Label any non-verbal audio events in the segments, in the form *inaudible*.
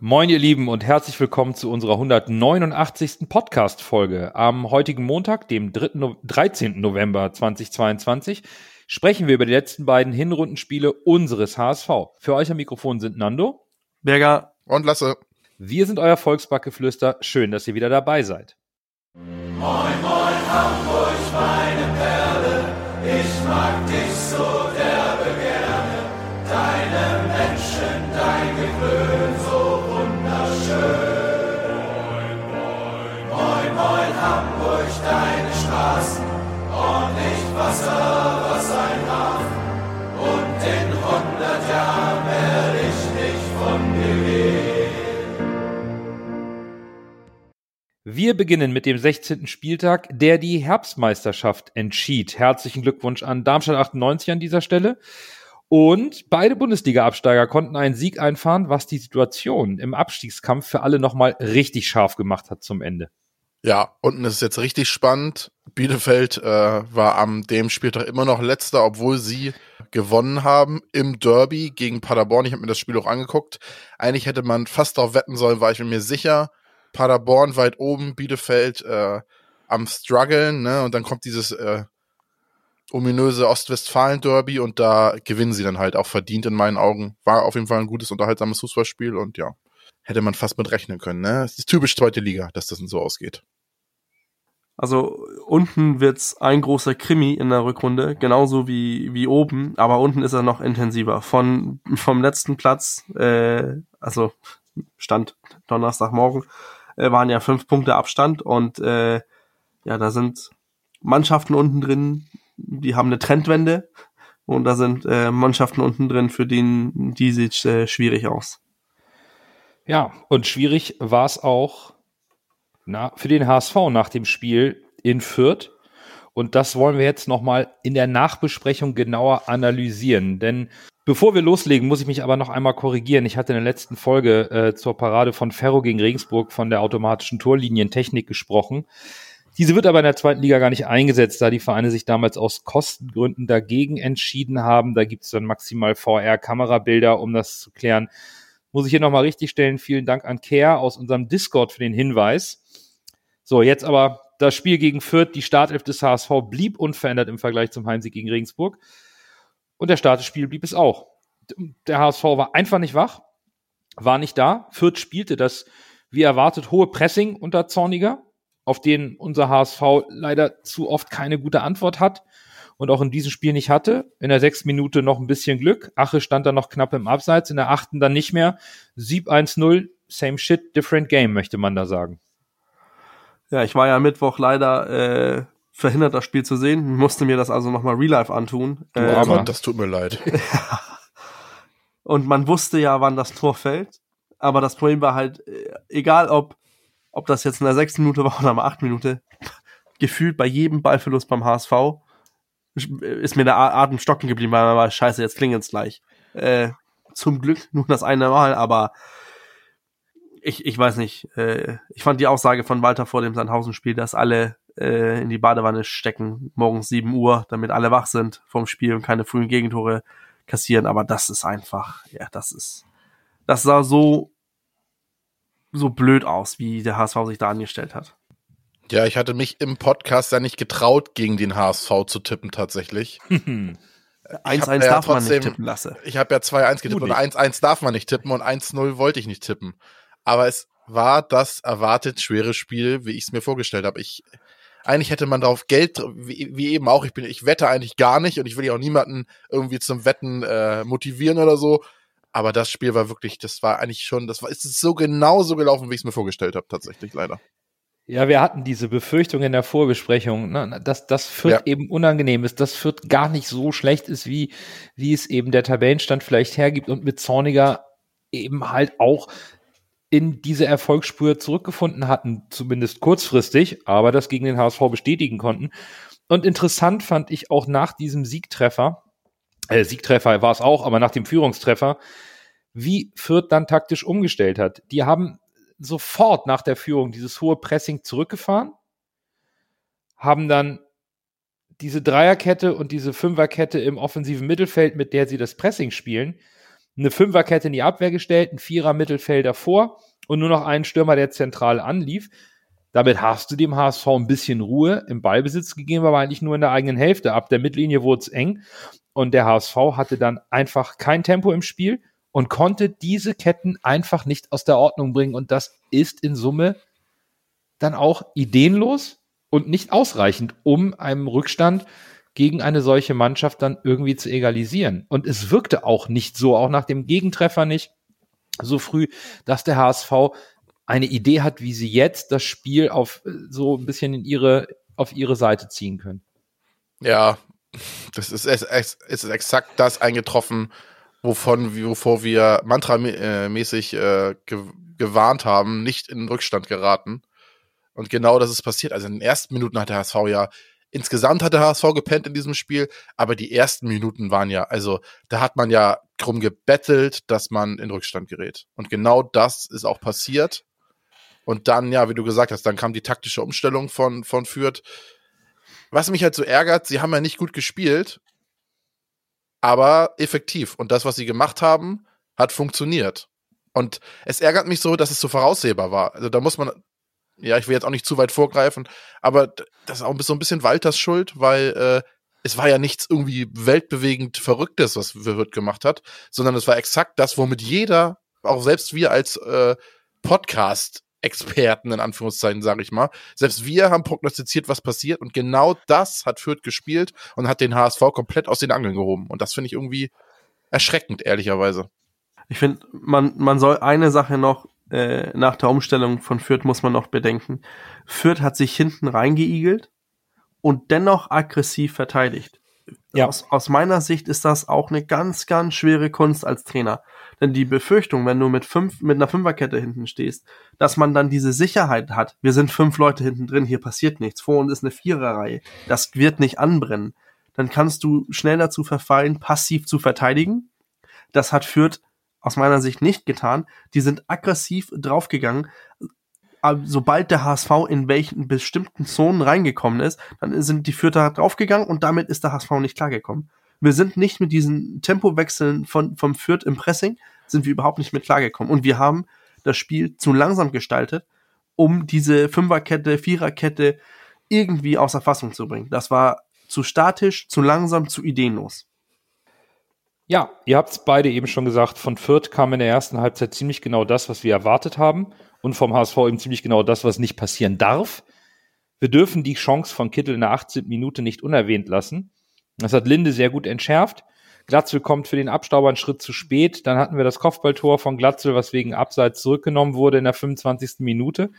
Moin, ihr Lieben, und herzlich willkommen zu unserer 189. Podcast-Folge. Am heutigen Montag, dem 3. 13. November 2022, sprechen wir über die letzten beiden Hinrundenspiele unseres HSV. Für euch am Mikrofon sind Nando, Berger und Lasse. Wir sind euer Volksbackgeflüster. Schön, dass ihr wieder dabei seid. Moin, moin, Hamburg, meine Perle, ich mag dich so derbe gerne. Deine Menschen, dein Gewöhn, deine Straßen, ordentlich Wasser, was ein Hafen. Und in hundert Jahren werde ich nicht von dir gehen. Wir beginnen mit dem 16. Spieltag, der die Herbstmeisterschaft entschied. Herzlichen Glückwunsch an Darmstadt 98 an dieser Stelle. Und beide Bundesliga-Absteiger konnten einen Sieg einfahren, was die Situation im Abstiegskampf für alle nochmal richtig scharf gemacht hat zum Ende. Ja, unten ist es jetzt richtig spannend. Bielefeld äh, war am dem Spieltag immer noch letzter, obwohl sie gewonnen haben im Derby gegen Paderborn. Ich habe mir das Spiel auch angeguckt. Eigentlich hätte man fast darauf wetten sollen, war ich mir sicher. Paderborn weit oben, Bielefeld äh, am struggeln, ne? Und dann kommt dieses äh, ominöse Ostwestfalen-Derby und da gewinnen sie dann halt auch verdient in meinen Augen. War auf jeden Fall ein gutes, unterhaltsames Fußballspiel und ja, hätte man fast mit rechnen können. Ne? Es ist typisch zweite Liga, dass das so ausgeht. Also unten wird's ein großer Krimi in der Rückrunde, genauso wie, wie oben, aber unten ist er noch intensiver. Von, vom letzten Platz, äh, also Stand Donnerstagmorgen, äh, waren ja fünf Punkte Abstand und äh, ja, da sind Mannschaften unten drin, die haben eine Trendwende und da sind äh, Mannschaften unten drin, für die, die sieht äh, schwierig aus. Ja, und schwierig war es auch na, für den HSV nach dem Spiel in Fürth. Und das wollen wir jetzt nochmal in der Nachbesprechung genauer analysieren. Denn bevor wir loslegen, muss ich mich aber noch einmal korrigieren. Ich hatte in der letzten Folge äh, zur Parade von Ferro gegen Regensburg von der automatischen Torlinientechnik gesprochen. Diese wird aber in der zweiten Liga gar nicht eingesetzt, da die Vereine sich damals aus Kostengründen dagegen entschieden haben. Da gibt es dann maximal VR-Kamerabilder, um das zu klären. Muss ich hier nochmal richtig stellen. Vielen Dank an Care aus unserem Discord für den Hinweis. So, jetzt aber das Spiel gegen Fürth. Die Startelf des HSV blieb unverändert im Vergleich zum Heimsieg gegen Regensburg. Und der Start des Spiels blieb es auch. Der HSV war einfach nicht wach, war nicht da. Fürth spielte das, wie erwartet, hohe Pressing unter Zorniger, auf den unser HSV leider zu oft keine gute Antwort hat und auch in diesem Spiel nicht hatte. In der sechsten Minute noch ein bisschen Glück. Ache stand dann noch knapp im Abseits, in der achten dann nicht mehr. Sieb 1-0, same shit, different game, möchte man da sagen. Ja, ich war ja Mittwoch leider äh, verhindert, das Spiel zu sehen. Musste mir das also nochmal real life antun. Du äh, das tut mir leid. *laughs* Und man wusste ja, wann das Tor fällt. Aber das Problem war halt, äh, egal ob, ob das jetzt in der sechsten Minute war oder in der achten Minute, gefühlt bei jedem Ballverlust beim HSV ist mir der Atem stocken geblieben, weil man war, scheiße, jetzt klingelt's gleich. Äh, zum Glück nur das eine Mal, aber ich, ich weiß nicht, äh, ich fand die Aussage von Walter vor dem Sandhausen-Spiel, dass alle äh, in die Badewanne stecken, morgens 7 Uhr, damit alle wach sind vom Spiel und keine frühen Gegentore kassieren, aber das ist einfach, ja, das ist, das sah so, so blöd aus, wie der HSV sich da angestellt hat. Ja, ich hatte mich im Podcast ja nicht getraut, gegen den HSV zu tippen, tatsächlich. *laughs* 1-1 ja darf trotzdem, man nicht tippen lassen. Ich habe ja 2-1 getippt und 1-1 darf man nicht tippen und 1-0 wollte ich nicht tippen. Aber es war das erwartet schwere Spiel, wie ich es mir vorgestellt habe. Ich eigentlich hätte man darauf Geld, wie, wie, eben auch, ich bin, ich wette eigentlich gar nicht und ich will ja auch niemanden irgendwie zum Wetten äh, motivieren oder so. Aber das Spiel war wirklich, das war eigentlich schon, das war, ist so genau so gelaufen, wie ich es mir vorgestellt habe, tatsächlich leider. Ja, wir hatten diese Befürchtung in der Vorbesprechung, ne, dass das Fürth ja. eben unangenehm ist, dass Fürth gar nicht so schlecht ist, wie, wie es eben der Tabellenstand vielleicht hergibt und mit Zorniger eben halt auch in diese Erfolgsspur zurückgefunden hatten, zumindest kurzfristig, aber das gegen den HSV bestätigen konnten. Und interessant fand ich auch nach diesem Siegtreffer, äh, Siegtreffer war es auch, aber nach dem Führungstreffer, wie Fürth dann taktisch umgestellt hat. Die haben sofort nach der Führung dieses hohe Pressing zurückgefahren, haben dann diese Dreierkette und diese Fünferkette im offensiven Mittelfeld, mit der sie das Pressing spielen, eine Fünferkette in die Abwehr gestellt, ein Vierer Mittelfeld davor und nur noch einen Stürmer, der zentral anlief. Damit hast du dem HSV ein bisschen Ruhe im Ballbesitz gegeben, aber eigentlich nur in der eigenen Hälfte. Ab der Mittellinie wurde es eng und der HSV hatte dann einfach kein Tempo im Spiel und konnte diese Ketten einfach nicht aus der Ordnung bringen. Und das ist in Summe dann auch ideenlos und nicht ausreichend, um einem Rückstand gegen eine solche Mannschaft dann irgendwie zu egalisieren. Und es wirkte auch nicht so, auch nach dem Gegentreffer nicht so früh, dass der HSV eine Idee hat, wie sie jetzt das Spiel auf so ein bisschen in ihre, auf ihre Seite ziehen können. Ja, das ist, es ist exakt das eingetroffen, wovon, wovor wir mantramäßig äh, ge gewarnt haben, nicht in Rückstand geraten. Und genau das ist passiert. Also in den ersten Minuten hat der HSV ja Insgesamt hat der HSV gepennt in diesem Spiel, aber die ersten Minuten waren ja, also da hat man ja drum gebettelt, dass man in Rückstand gerät. Und genau das ist auch passiert. Und dann, ja, wie du gesagt hast, dann kam die taktische Umstellung von, von Fürth. Was mich halt so ärgert, sie haben ja nicht gut gespielt, aber effektiv. Und das, was sie gemacht haben, hat funktioniert. Und es ärgert mich so, dass es so voraussehbar war. Also da muss man ja, ich will jetzt auch nicht zu weit vorgreifen, aber das ist auch so ein bisschen Walters Schuld, weil äh, es war ja nichts irgendwie weltbewegend Verrücktes, was Wirt gemacht hat, sondern es war exakt das, womit jeder, auch selbst wir als äh, Podcast Experten in Anführungszeichen, sage ich mal. Selbst wir haben prognostiziert, was passiert und genau das hat Fürth gespielt und hat den HSV komplett aus den Angeln gehoben und das finde ich irgendwie erschreckend, ehrlicherweise. Ich finde, man, man soll eine Sache noch äh, nach der Umstellung von Fürth muss man noch bedenken. Fürth hat sich hinten reingeigelt und dennoch aggressiv verteidigt. Ja. Aus, aus meiner Sicht ist das auch eine ganz, ganz schwere Kunst als Trainer. Denn die Befürchtung, wenn du mit fünf, mit einer Fünferkette hinten stehst, dass man dann diese Sicherheit hat, wir sind fünf Leute hinten drin, hier passiert nichts, vor uns ist eine Viererreihe, das wird nicht anbrennen, dann kannst du schnell dazu verfallen, passiv zu verteidigen. Das hat Fürth aus meiner Sicht nicht getan. Die sind aggressiv draufgegangen. Sobald der HSV in welchen bestimmten Zonen reingekommen ist, dann sind die Fürther draufgegangen und damit ist der HSV nicht klargekommen. Wir sind nicht mit diesen Tempowechseln von, vom Fürth im Pressing, sind wir überhaupt nicht mit klargekommen. Und wir haben das Spiel zu langsam gestaltet, um diese Fünferkette, Viererkette irgendwie außer Fassung zu bringen. Das war zu statisch, zu langsam, zu ideenlos. Ja, ihr habt es beide eben schon gesagt, von Fürth kam in der ersten Halbzeit ziemlich genau das, was wir erwartet haben und vom HSV eben ziemlich genau das, was nicht passieren darf. Wir dürfen die Chance von Kittel in der 18. Minute nicht unerwähnt lassen. Das hat Linde sehr gut entschärft. Glatzel kommt für den Abstauber einen Schritt zu spät. Dann hatten wir das Kopfballtor von Glatzel, was wegen Abseits zurückgenommen wurde in der 25. Minute.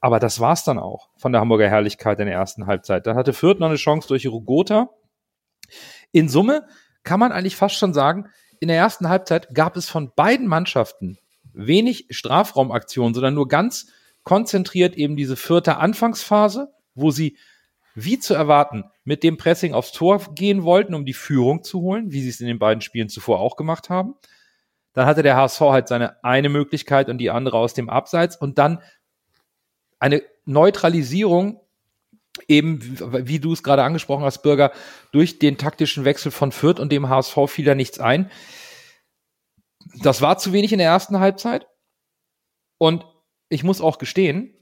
Aber das war's dann auch von der Hamburger Herrlichkeit in der ersten Halbzeit. Dann hatte Fürth noch eine Chance durch Rugota. In Summe kann man eigentlich fast schon sagen, in der ersten Halbzeit gab es von beiden Mannschaften wenig Strafraumaktionen, sondern nur ganz konzentriert eben diese vierte Anfangsphase, wo sie, wie zu erwarten, mit dem Pressing aufs Tor gehen wollten, um die Führung zu holen, wie sie es in den beiden Spielen zuvor auch gemacht haben. Dann hatte der HSV halt seine eine Möglichkeit und die andere aus dem Abseits und dann eine Neutralisierung eben, wie du es gerade angesprochen hast, Bürger, durch den taktischen Wechsel von Fürth und dem HSV fiel da nichts ein. Das war zu wenig in der ersten Halbzeit. Und ich muss auch gestehen,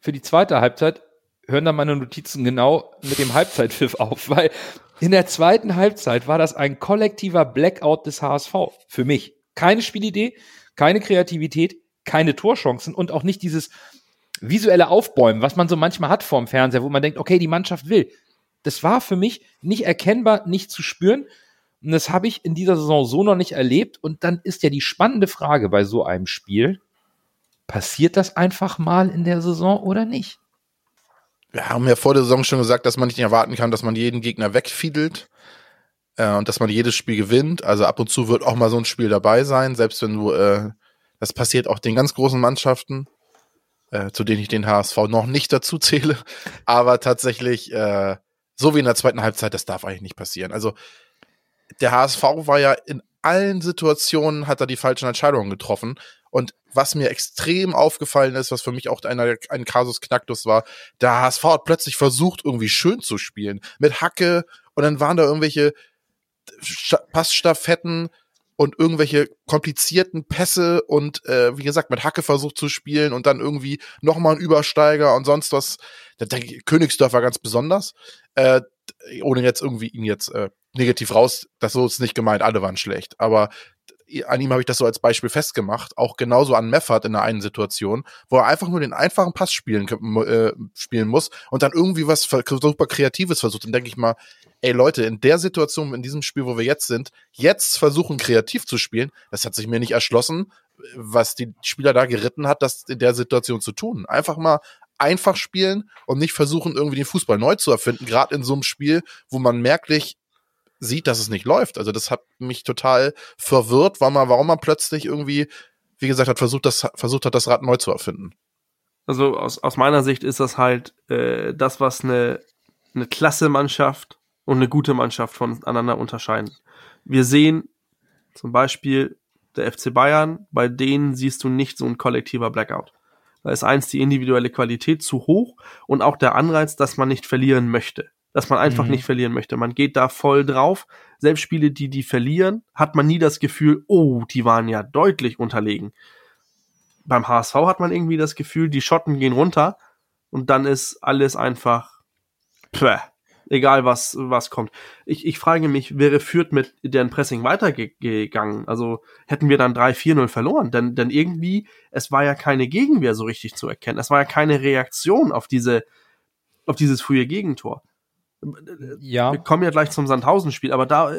für die zweite Halbzeit hören da meine Notizen genau mit dem Halbzeitpfiff auf, weil in der zweiten Halbzeit war das ein kollektiver Blackout des HSV. Für mich. Keine Spielidee, keine Kreativität, keine Torchancen und auch nicht dieses, visuelle Aufbäumen, was man so manchmal hat vorm Fernseher, wo man denkt, okay, die Mannschaft will. Das war für mich nicht erkennbar, nicht zu spüren. Und das habe ich in dieser Saison so noch nicht erlebt. Und dann ist ja die spannende Frage bei so einem Spiel, passiert das einfach mal in der Saison oder nicht? Wir haben ja vor der Saison schon gesagt, dass man nicht erwarten kann, dass man jeden Gegner wegfiedelt äh, und dass man jedes Spiel gewinnt. Also ab und zu wird auch mal so ein Spiel dabei sein, selbst wenn du, äh, das passiert auch den ganz großen Mannschaften äh, zu denen ich den HSV noch nicht dazu zähle. *laughs* Aber tatsächlich, äh, so wie in der zweiten Halbzeit, das darf eigentlich nicht passieren. Also der HSV war ja in allen Situationen, hat er die falschen Entscheidungen getroffen. Und was mir extrem aufgefallen ist, was für mich auch einer, ein Kasus Knacktus war, der HSV hat plötzlich versucht, irgendwie schön zu spielen. Mit Hacke und dann waren da irgendwelche Passstaffetten, und irgendwelche komplizierten Pässe und äh, wie gesagt mit Hacke versucht zu spielen und dann irgendwie nochmal ein Übersteiger und sonst was. Der, der Königsdorf war ganz besonders. Äh, ohne jetzt irgendwie ihn jetzt äh, negativ raus, das so ist nicht gemeint, alle waren schlecht. Aber an ihm habe ich das so als Beispiel festgemacht, auch genauso an Meffert in der einen Situation, wo er einfach nur den einfachen Pass spielen, äh, spielen muss und dann irgendwie was super Kreatives versucht. Dann denke ich mal, ey Leute, in der Situation, in diesem Spiel, wo wir jetzt sind, jetzt versuchen kreativ zu spielen, das hat sich mir nicht erschlossen, was die Spieler da geritten hat, das in der Situation zu tun. Einfach mal einfach spielen und nicht versuchen, irgendwie den Fußball neu zu erfinden, gerade in so einem Spiel, wo man merklich sieht, dass es nicht läuft. Also das hat mich total verwirrt, weil man, warum man plötzlich irgendwie, wie gesagt, hat versucht, das, versucht hat, das Rad neu zu erfinden. Also aus, aus meiner Sicht ist das halt äh, das, was eine, eine klasse Mannschaft und eine gute Mannschaft voneinander unterscheiden. Wir sehen zum Beispiel der FC Bayern, bei denen siehst du nicht so ein kollektiver Blackout. Da ist eins die individuelle Qualität zu hoch und auch der Anreiz, dass man nicht verlieren möchte dass man einfach mhm. nicht verlieren möchte. Man geht da voll drauf. Selbst Spiele, die die verlieren, hat man nie das Gefühl, oh, die waren ja deutlich unterlegen. Beim HSV hat man irgendwie das Gefühl, die Schotten gehen runter und dann ist alles einfach pff, egal was was kommt. Ich, ich frage mich, wäre Fürth mit deren Pressing weitergegangen? Also hätten wir dann 3-4-0 verloren? Denn, denn irgendwie, es war ja keine Gegenwehr so richtig zu erkennen. Es war ja keine Reaktion auf diese auf dieses frühe Gegentor ja. Wir kommen ja gleich zum Sandhausen-Spiel, aber da,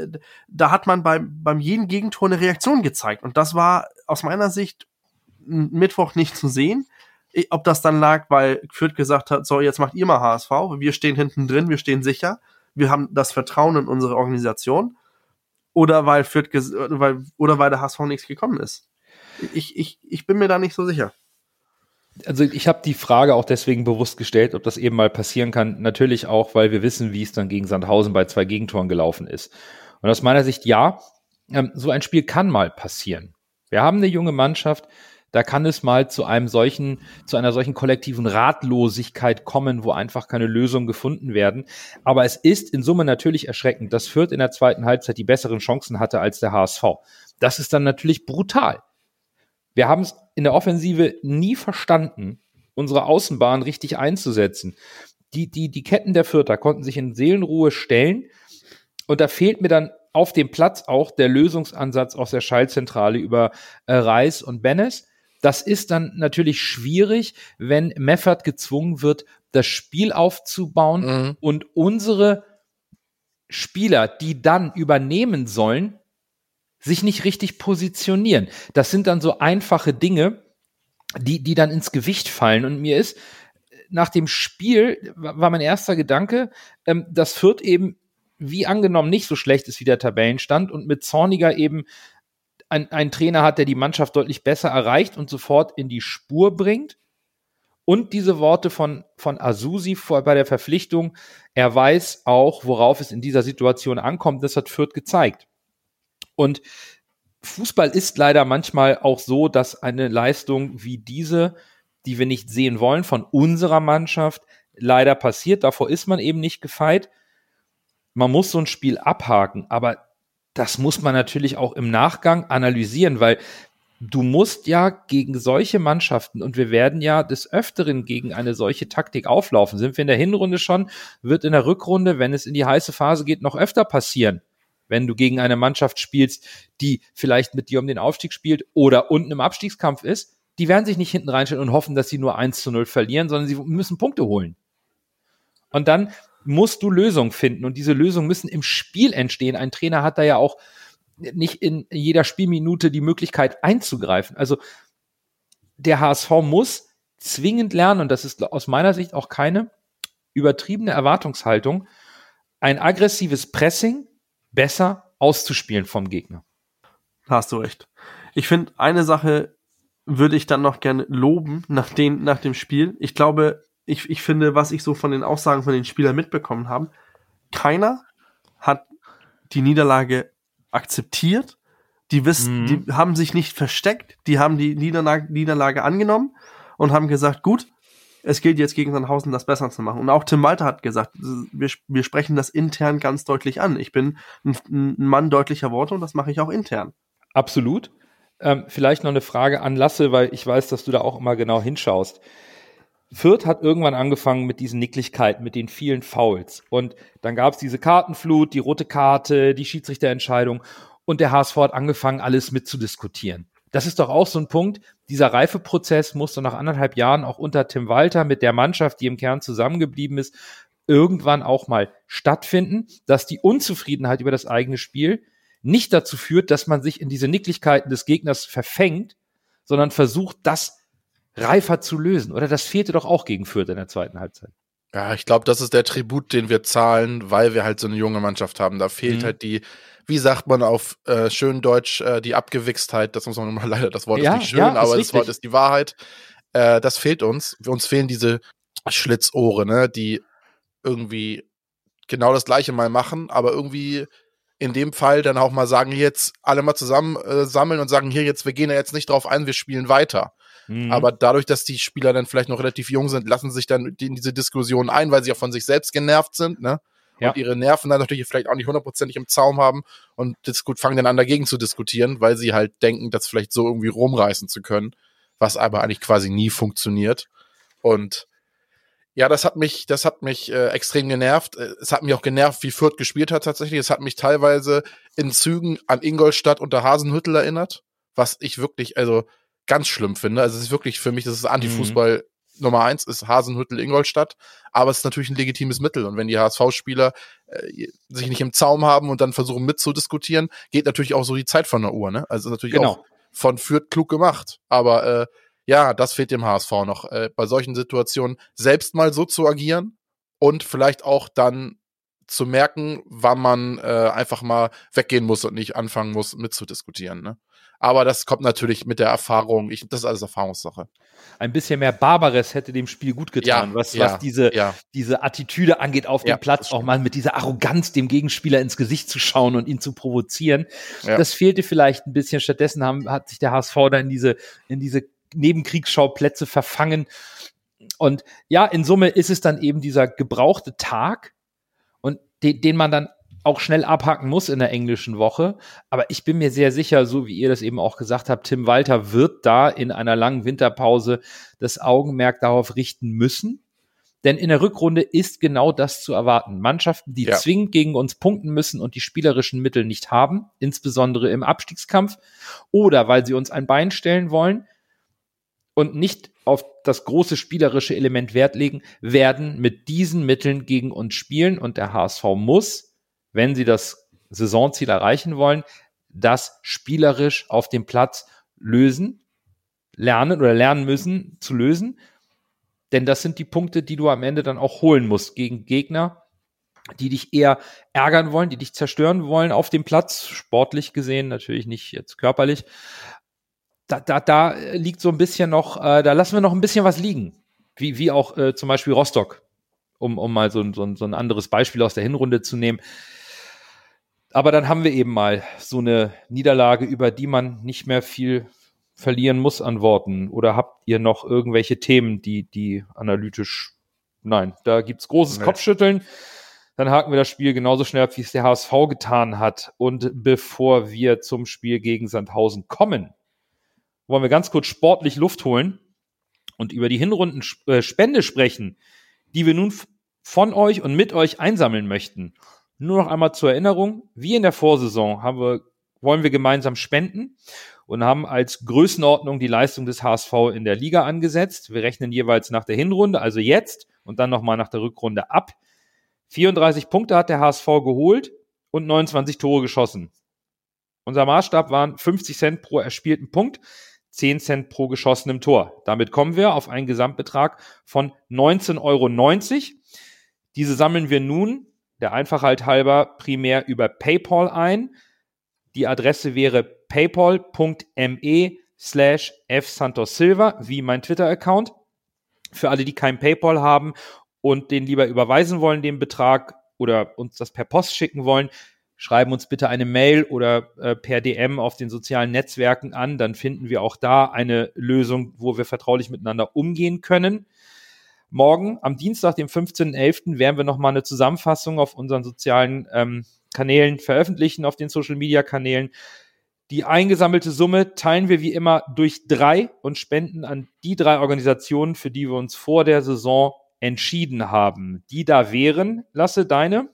da hat man beim, beim jeden Gegentor eine Reaktion gezeigt. Und das war aus meiner Sicht Mittwoch nicht zu sehen. Ob das dann lag, weil Fürth gesagt hat, so, jetzt macht ihr mal HSV, wir stehen hinten drin, wir stehen sicher, wir haben das Vertrauen in unsere Organisation. Oder weil Fürth, weil, oder weil der HSV nichts gekommen ist. Ich, ich, ich bin mir da nicht so sicher also ich habe die Frage auch deswegen bewusst gestellt, ob das eben mal passieren kann. Natürlich auch, weil wir wissen, wie es dann gegen Sandhausen bei zwei Gegentoren gelaufen ist. Und aus meiner Sicht ja, ähm, so ein Spiel kann mal passieren. Wir haben eine junge Mannschaft, da kann es mal zu einem solchen, zu einer solchen kollektiven Ratlosigkeit kommen, wo einfach keine Lösungen gefunden werden. Aber es ist in Summe natürlich erschreckend, dass Fürth in der zweiten Halbzeit die besseren Chancen hatte als der HSV. Das ist dann natürlich brutal. Wir haben es in der Offensive nie verstanden, unsere Außenbahn richtig einzusetzen. Die, die, die Ketten der Vierter konnten sich in Seelenruhe stellen. Und da fehlt mir dann auf dem Platz auch der Lösungsansatz aus der Schallzentrale über äh, Reis und Bennes. Das ist dann natürlich schwierig, wenn Meffert gezwungen wird, das Spiel aufzubauen mhm. und unsere Spieler, die dann übernehmen sollen, sich nicht richtig positionieren. Das sind dann so einfache Dinge, die, die dann ins Gewicht fallen. Und mir ist nach dem Spiel war mein erster Gedanke, ähm, dass Fürth eben wie angenommen nicht so schlecht ist wie der Tabellenstand und mit Zorniger eben ein, ein Trainer hat, der die Mannschaft deutlich besser erreicht und sofort in die Spur bringt. Und diese Worte von, von Azusi vor, bei der Verpflichtung, er weiß auch, worauf es in dieser Situation ankommt, das hat Fürth gezeigt. Und Fußball ist leider manchmal auch so, dass eine Leistung wie diese, die wir nicht sehen wollen, von unserer Mannschaft leider passiert. Davor ist man eben nicht gefeit. Man muss so ein Spiel abhaken, aber das muss man natürlich auch im Nachgang analysieren, weil du musst ja gegen solche Mannschaften und wir werden ja des Öfteren gegen eine solche Taktik auflaufen. Sind wir in der Hinrunde schon, wird in der Rückrunde, wenn es in die heiße Phase geht, noch öfter passieren wenn du gegen eine Mannschaft spielst, die vielleicht mit dir um den Aufstieg spielt oder unten im Abstiegskampf ist, die werden sich nicht hinten reinstellen und hoffen, dass sie nur 1 zu 0 verlieren, sondern sie müssen Punkte holen. Und dann musst du Lösungen finden und diese Lösungen müssen im Spiel entstehen. Ein Trainer hat da ja auch nicht in jeder Spielminute die Möglichkeit einzugreifen. Also der HSV muss zwingend lernen, und das ist aus meiner Sicht auch keine übertriebene Erwartungshaltung, ein aggressives Pressing besser auszuspielen vom Gegner. Hast du recht. Ich finde, eine Sache würde ich dann noch gerne loben nach, den, nach dem Spiel. Ich glaube, ich, ich finde, was ich so von den Aussagen von den Spielern mitbekommen habe, keiner hat die Niederlage akzeptiert. Die wissen, mhm. die haben sich nicht versteckt, die haben die Niederlage, Niederlage angenommen und haben gesagt, gut, es gilt jetzt gegen Sandhausen das besser zu machen. Und auch Tim Walter hat gesagt, wir, wir sprechen das intern ganz deutlich an. Ich bin ein, ein Mann deutlicher Worte und das mache ich auch intern. Absolut. Ähm, vielleicht noch eine Frage an Lasse, weil ich weiß, dass du da auch immer genau hinschaust. Fürth hat irgendwann angefangen mit diesen Nicklichkeiten, mit den vielen Fouls. Und dann gab es diese Kartenflut, die rote Karte, die Schiedsrichterentscheidung. Und der HSV hat angefangen, alles mitzudiskutieren. Das ist doch auch so ein Punkt. Dieser Reifeprozess musste nach anderthalb Jahren auch unter Tim Walter mit der Mannschaft, die im Kern zusammengeblieben ist, irgendwann auch mal stattfinden, dass die Unzufriedenheit über das eigene Spiel nicht dazu führt, dass man sich in diese Nicklichkeiten des Gegners verfängt, sondern versucht, das reifer zu lösen. Oder das fehlte doch auch gegen Fürth in der zweiten Halbzeit. Ja, ich glaube, das ist der Tribut, den wir zahlen, weil wir halt so eine junge Mannschaft haben. Da fehlt mhm. halt die, wie sagt man auf äh, schön Deutsch, äh, die Abgewichstheit. Das muss man mal *laughs* leider, das Wort ja, ist nicht schön, ja, aber das Wort ist die Wahrheit. Äh, das fehlt uns. Uns fehlen diese Schlitzohre, ne, die irgendwie genau das Gleiche mal machen, aber irgendwie in dem Fall dann auch mal sagen, jetzt alle mal zusammen äh, sammeln und sagen, hier jetzt, wir gehen ja jetzt nicht drauf ein, wir spielen weiter. Mhm. Aber dadurch, dass die Spieler dann vielleicht noch relativ jung sind, lassen sich dann in diese Diskussion ein, weil sie auch von sich selbst genervt sind, ne? Ja. Und ihre Nerven dann natürlich vielleicht auch nicht hundertprozentig im Zaum haben und fangen dann an dagegen zu diskutieren, weil sie halt denken, das vielleicht so irgendwie rumreißen zu können, was aber eigentlich quasi nie funktioniert. Und ja, das hat mich, das hat mich äh, extrem genervt. Äh, es hat mich auch genervt, wie Fürth gespielt hat tatsächlich. Es hat mich teilweise in Zügen an Ingolstadt unter Hasenhüttel erinnert, was ich wirklich, also ganz schlimm finde. Also es ist wirklich für mich, das ist Antifußball mhm. Nummer eins, ist Hasenhüttel Ingolstadt, aber es ist natürlich ein legitimes Mittel. Und wenn die HSV-Spieler äh, sich nicht im Zaum haben und dann versuchen mitzudiskutieren, geht natürlich auch so die Zeit von der Uhr. Ne? Also natürlich genau. auch von Fürth klug gemacht. Aber äh, ja, das fehlt dem HSV noch, äh, bei solchen Situationen selbst mal so zu agieren und vielleicht auch dann zu merken, wann man äh, einfach mal weggehen muss und nicht anfangen muss mitzudiskutieren. Ne? Aber das kommt natürlich mit der Erfahrung. Ich, das ist alles Erfahrungssache. Ein bisschen mehr Barbares hätte dem Spiel gut getan, ja, was, ja, was diese, ja. diese Attitüde angeht auf dem Platz, auch mal mit dieser Arroganz dem Gegenspieler ins Gesicht zu schauen und ihn zu provozieren. Das fehlte vielleicht ein bisschen. Stattdessen haben, hat sich der HSV da in diese, in diese Nebenkriegsschauplätze verfangen. Und ja, in Summe ist es dann eben dieser gebrauchte Tag und den, den man dann auch schnell abhaken muss in der englischen Woche. Aber ich bin mir sehr sicher, so wie ihr das eben auch gesagt habt, Tim Walter wird da in einer langen Winterpause das Augenmerk darauf richten müssen. Denn in der Rückrunde ist genau das zu erwarten. Mannschaften, die ja. zwingend gegen uns punkten müssen und die spielerischen Mittel nicht haben, insbesondere im Abstiegskampf, oder weil sie uns ein Bein stellen wollen und nicht auf das große spielerische Element Wert legen, werden mit diesen Mitteln gegen uns spielen und der HSV muss wenn sie das Saisonziel erreichen wollen, das spielerisch auf dem Platz lösen, lernen oder lernen müssen zu lösen. Denn das sind die Punkte, die du am Ende dann auch holen musst gegen Gegner, die dich eher ärgern wollen, die dich zerstören wollen auf dem Platz, sportlich gesehen, natürlich nicht jetzt körperlich. Da, da, da liegt so ein bisschen noch, äh, da lassen wir noch ein bisschen was liegen. Wie, wie auch äh, zum Beispiel Rostock, um, um mal so, so, so ein anderes Beispiel aus der Hinrunde zu nehmen aber dann haben wir eben mal so eine Niederlage, über die man nicht mehr viel verlieren muss an Worten. Oder habt ihr noch irgendwelche Themen, die, die analytisch, nein, da gibt's großes nee. Kopfschütteln. Dann haken wir das Spiel genauso schnell ab, wie es der HSV getan hat. Und bevor wir zum Spiel gegen Sandhausen kommen, wollen wir ganz kurz sportlich Luft holen und über die Hinrundenspende sprechen, die wir nun von euch und mit euch einsammeln möchten. Nur noch einmal zur Erinnerung, wie in der Vorsaison haben wir, wollen wir gemeinsam spenden und haben als Größenordnung die Leistung des HSV in der Liga angesetzt. Wir rechnen jeweils nach der Hinrunde, also jetzt und dann nochmal nach der Rückrunde ab. 34 Punkte hat der HSV geholt und 29 Tore geschossen. Unser Maßstab waren 50 Cent pro erspielten Punkt, 10 Cent pro geschossenem Tor. Damit kommen wir auf einen Gesamtbetrag von 19,90 Euro. Diese sammeln wir nun der Einfachheit halber primär über PayPal ein. Die Adresse wäre paypal.me slash fsantossilva, wie mein Twitter-Account. Für alle, die kein PayPal haben und den lieber überweisen wollen, den Betrag oder uns das per Post schicken wollen, schreiben uns bitte eine Mail oder äh, per DM auf den sozialen Netzwerken an. Dann finden wir auch da eine Lösung, wo wir vertraulich miteinander umgehen können. Morgen, am Dienstag, dem 15.11., werden wir nochmal eine Zusammenfassung auf unseren sozialen ähm, Kanälen veröffentlichen, auf den Social Media Kanälen. Die eingesammelte Summe teilen wir wie immer durch drei und spenden an die drei Organisationen, für die wir uns vor der Saison entschieden haben. Die da wären, lasse deine.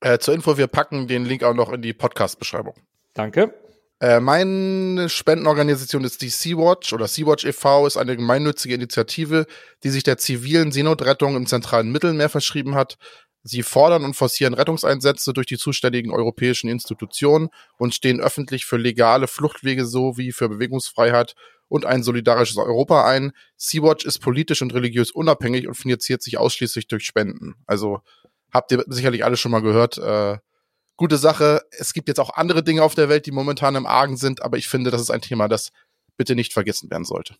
Äh, zur Info, wir packen den Link auch noch in die Podcast-Beschreibung. Danke. Äh, meine Spendenorganisation ist die Sea-Watch oder Sea-Watch e.V. ist eine gemeinnützige Initiative, die sich der zivilen Seenotrettung im zentralen Mittelmeer verschrieben hat. Sie fordern und forcieren Rettungseinsätze durch die zuständigen europäischen Institutionen und stehen öffentlich für legale Fluchtwege sowie für Bewegungsfreiheit und ein solidarisches Europa ein. Sea-Watch ist politisch und religiös unabhängig und finanziert sich ausschließlich durch Spenden. Also habt ihr sicherlich alle schon mal gehört. Äh, gute Sache. Es gibt jetzt auch andere Dinge auf der Welt, die momentan im Argen sind, aber ich finde, das ist ein Thema, das bitte nicht vergessen werden sollte.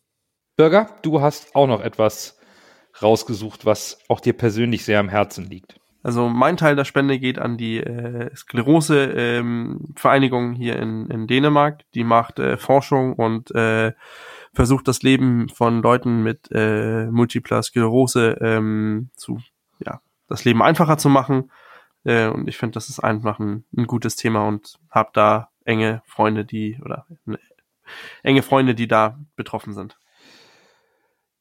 Bürger, du hast auch noch etwas rausgesucht, was auch dir persönlich sehr am Herzen liegt. Also mein Teil der Spende geht an die äh, Sklerose-Vereinigung ähm, hier in, in Dänemark. Die macht äh, Forschung und äh, versucht das Leben von Leuten mit äh, multipler Sklerose ähm, zu, ja, das Leben einfacher zu machen. Äh, und ich finde, das ist einfach ein, ein gutes Thema und habe da enge Freunde, die oder ne, enge Freunde, die da betroffen sind.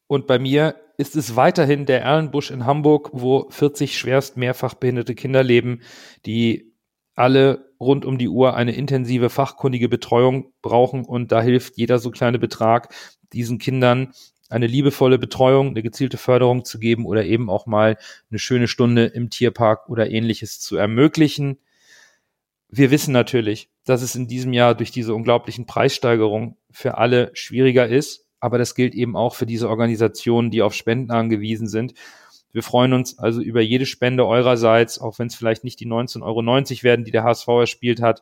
Und bei mir ist es weiterhin der Erlenbusch in Hamburg, wo 40 schwerst mehrfach behinderte Kinder leben, die alle rund um die Uhr eine intensive fachkundige Betreuung brauchen. Und da hilft jeder so kleine Betrag, diesen Kindern eine liebevolle Betreuung, eine gezielte Förderung zu geben oder eben auch mal eine schöne Stunde im Tierpark oder ähnliches zu ermöglichen. Wir wissen natürlich, dass es in diesem Jahr durch diese unglaublichen Preissteigerungen für alle schwieriger ist, aber das gilt eben auch für diese Organisationen, die auf Spenden angewiesen sind. Wir freuen uns also über jede Spende eurerseits, auch wenn es vielleicht nicht die 19,90 Euro werden, die der HSV erspielt hat.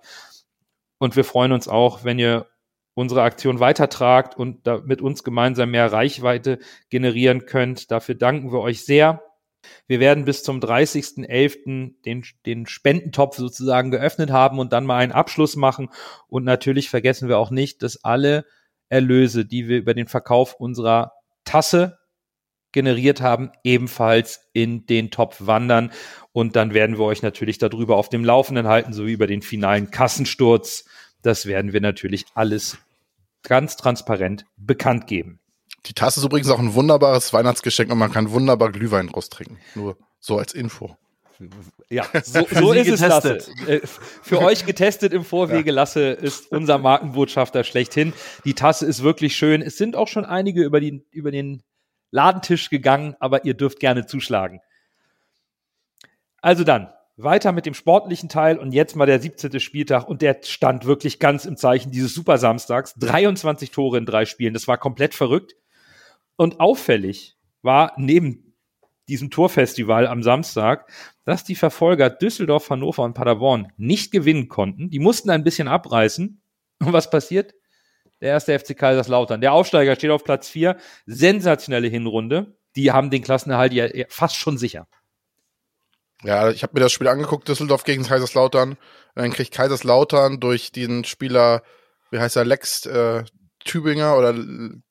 Und wir freuen uns auch, wenn ihr unsere Aktion weitertragt und da mit uns gemeinsam mehr Reichweite generieren könnt. Dafür danken wir euch sehr. Wir werden bis zum 30.11. Den, den Spendentopf sozusagen geöffnet haben und dann mal einen Abschluss machen. Und natürlich vergessen wir auch nicht, dass alle Erlöse, die wir über den Verkauf unserer Tasse generiert haben, ebenfalls in den Topf wandern. Und dann werden wir euch natürlich darüber auf dem Laufenden halten, sowie über den finalen Kassensturz das werden wir natürlich alles ganz transparent bekannt geben. Die Tasse ist übrigens auch ein wunderbares Weihnachtsgeschenk und man kann wunderbar Glühwein draus trinken. Nur so als Info. Ja, *laughs* so, so ist es Lasse. Äh, für euch getestet im Vorwege, ja. Lasse ist unser Markenbotschafter schlechthin. Die Tasse ist wirklich schön. Es sind auch schon einige über, die, über den Ladentisch gegangen, aber ihr dürft gerne zuschlagen. Also dann, weiter mit dem sportlichen Teil und jetzt mal der 17. Spieltag und der stand wirklich ganz im Zeichen dieses Super Samstags. 23 Tore in drei Spielen, das war komplett verrückt. Und auffällig war neben diesem Torfestival am Samstag, dass die Verfolger Düsseldorf, Hannover und Paderborn nicht gewinnen konnten. Die mussten ein bisschen abreißen. Und was passiert? Der erste FC Kaiserslautern. Der Aufsteiger steht auf Platz 4. Sensationelle Hinrunde. Die haben den Klassenerhalt ja fast schon sicher. Ja, ich habe mir das Spiel angeguckt, Düsseldorf gegen Kaiserslautern. Und dann kriegt Kaiserslautern durch den Spieler, wie heißt er, Lex äh, Tübinger oder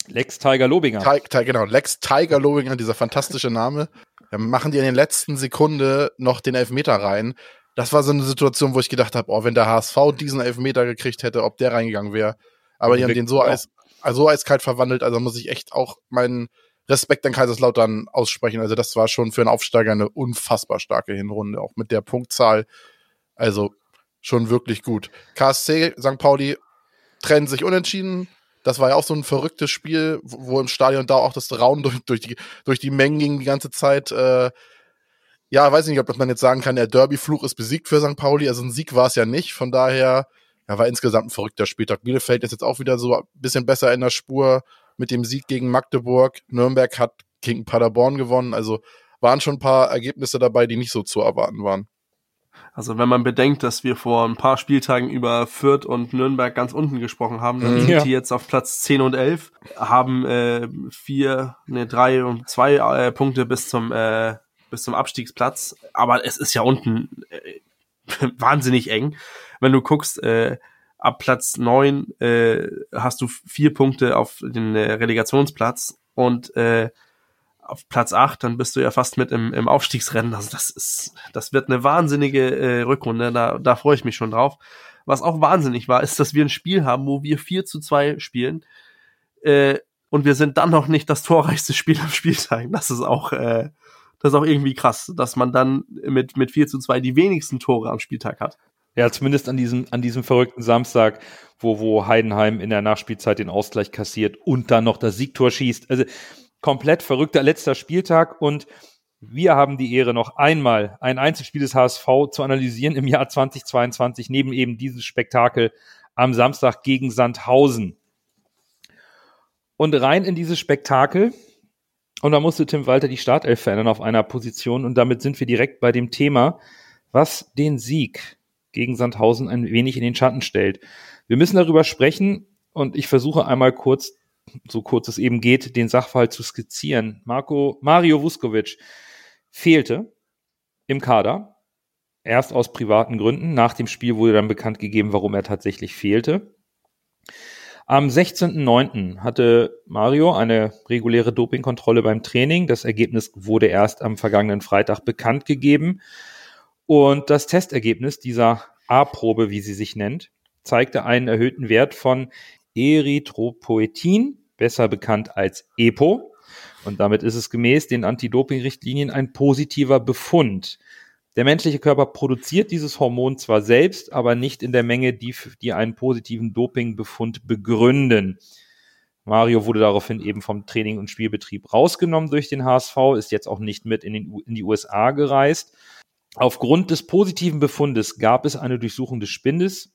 Lex Tiger Lobinger. Ti genau, Lex Tiger Lobinger, dieser fantastische Name. Dann machen die in den letzten Sekunde noch den Elfmeter rein. Das war so eine Situation, wo ich gedacht habe, oh, wenn der HSV diesen Elfmeter gekriegt hätte, ob der reingegangen wäre. Aber die haben den so, eis, so eiskalt verwandelt, also muss ich echt auch meinen Respekt an Kaiserslautern aussprechen. Also das war schon für einen Aufsteiger eine unfassbar starke Hinrunde, auch mit der Punktzahl. Also schon wirklich gut. KSC, St. Pauli trennen sich unentschieden. Das war ja auch so ein verrücktes Spiel, wo im Stadion da auch das Rauen durch, durch, die, durch die Mengen ging die ganze Zeit. Äh, ja, weiß nicht, ob man jetzt sagen kann, der Derby-Fluch ist besiegt für St. Pauli. Also ein Sieg war es ja nicht. Von daher ja, war insgesamt ein verrückter Spieltag. Bielefeld ist jetzt auch wieder so ein bisschen besser in der Spur mit dem Sieg gegen Magdeburg. Nürnberg hat gegen Paderborn gewonnen. Also waren schon ein paar Ergebnisse dabei, die nicht so zu erwarten waren. Also wenn man bedenkt, dass wir vor ein paar Spieltagen über Fürth und Nürnberg ganz unten gesprochen haben, dann mhm. sind die jetzt auf Platz 10 und 11, haben äh, vier, ne, drei und zwei äh, Punkte bis zum, äh, bis zum Abstiegsplatz. Aber es ist ja unten äh, *laughs* wahnsinnig eng. Wenn du guckst, äh, ab Platz neun äh, hast du vier Punkte auf den äh, Relegationsplatz und äh, auf Platz acht, dann bist du ja fast mit im, im Aufstiegsrennen. Also das ist, das wird eine wahnsinnige äh, Rückrunde. Da, da freue ich mich schon drauf. was auch wahnsinnig war, ist, dass wir ein Spiel haben, wo wir 4 zu 2 spielen äh, und wir sind dann noch nicht das torreichste Spiel am Spieltag. Das ist auch, äh, das ist auch irgendwie krass, dass man dann mit, mit 4 zu 2 die wenigsten Tore am Spieltag hat. Ja, zumindest an diesem, an diesem verrückten Samstag, wo, wo Heidenheim in der Nachspielzeit den Ausgleich kassiert und dann noch das Siegtor schießt. Also komplett verrückter letzter Spieltag und wir haben die Ehre, noch einmal ein Einzelspiel des HSV zu analysieren im Jahr 2022, neben eben dieses Spektakel am Samstag gegen Sandhausen. Und rein in dieses Spektakel, und da musste Tim Walter die Startelf verändern auf einer Position, und damit sind wir direkt bei dem Thema, was den Sieg gegen Sandhausen ein wenig in den Schatten stellt. Wir müssen darüber sprechen, und ich versuche einmal kurz so kurz es eben geht, den Sachverhalt zu skizzieren. Marco, Mario Vuskovic fehlte im Kader. Erst aus privaten Gründen. Nach dem Spiel wurde dann bekannt gegeben, warum er tatsächlich fehlte. Am 16.09. hatte Mario eine reguläre Dopingkontrolle beim Training. Das Ergebnis wurde erst am vergangenen Freitag bekannt gegeben. Und das Testergebnis dieser A-Probe, wie sie sich nennt, zeigte einen erhöhten Wert von Erythropoetin, besser bekannt als EPO. Und damit ist es gemäß den Anti-Doping-Richtlinien ein positiver Befund. Der menschliche Körper produziert dieses Hormon zwar selbst, aber nicht in der Menge, die, die einen positiven Dopingbefund begründen. Mario wurde daraufhin eben vom Training und Spielbetrieb rausgenommen durch den HSV, ist jetzt auch nicht mit in, den, in die USA gereist. Aufgrund des positiven Befundes gab es eine Durchsuchung des Spindes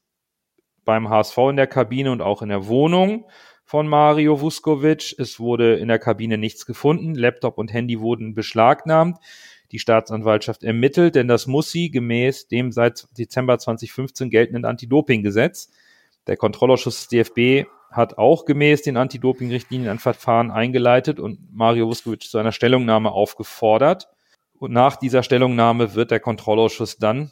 beim HSV in der Kabine und auch in der Wohnung von Mario Vuskovic. Es wurde in der Kabine nichts gefunden. Laptop und Handy wurden beschlagnahmt. Die Staatsanwaltschaft ermittelt, denn das muss sie gemäß dem seit Dezember 2015 geltenden Anti-Doping-Gesetz. Der Kontrollausschuss des DFB hat auch gemäß den Anti-Doping-Richtlinien ein Verfahren eingeleitet und Mario Vuskovic zu einer Stellungnahme aufgefordert. Und nach dieser Stellungnahme wird der Kontrollausschuss dann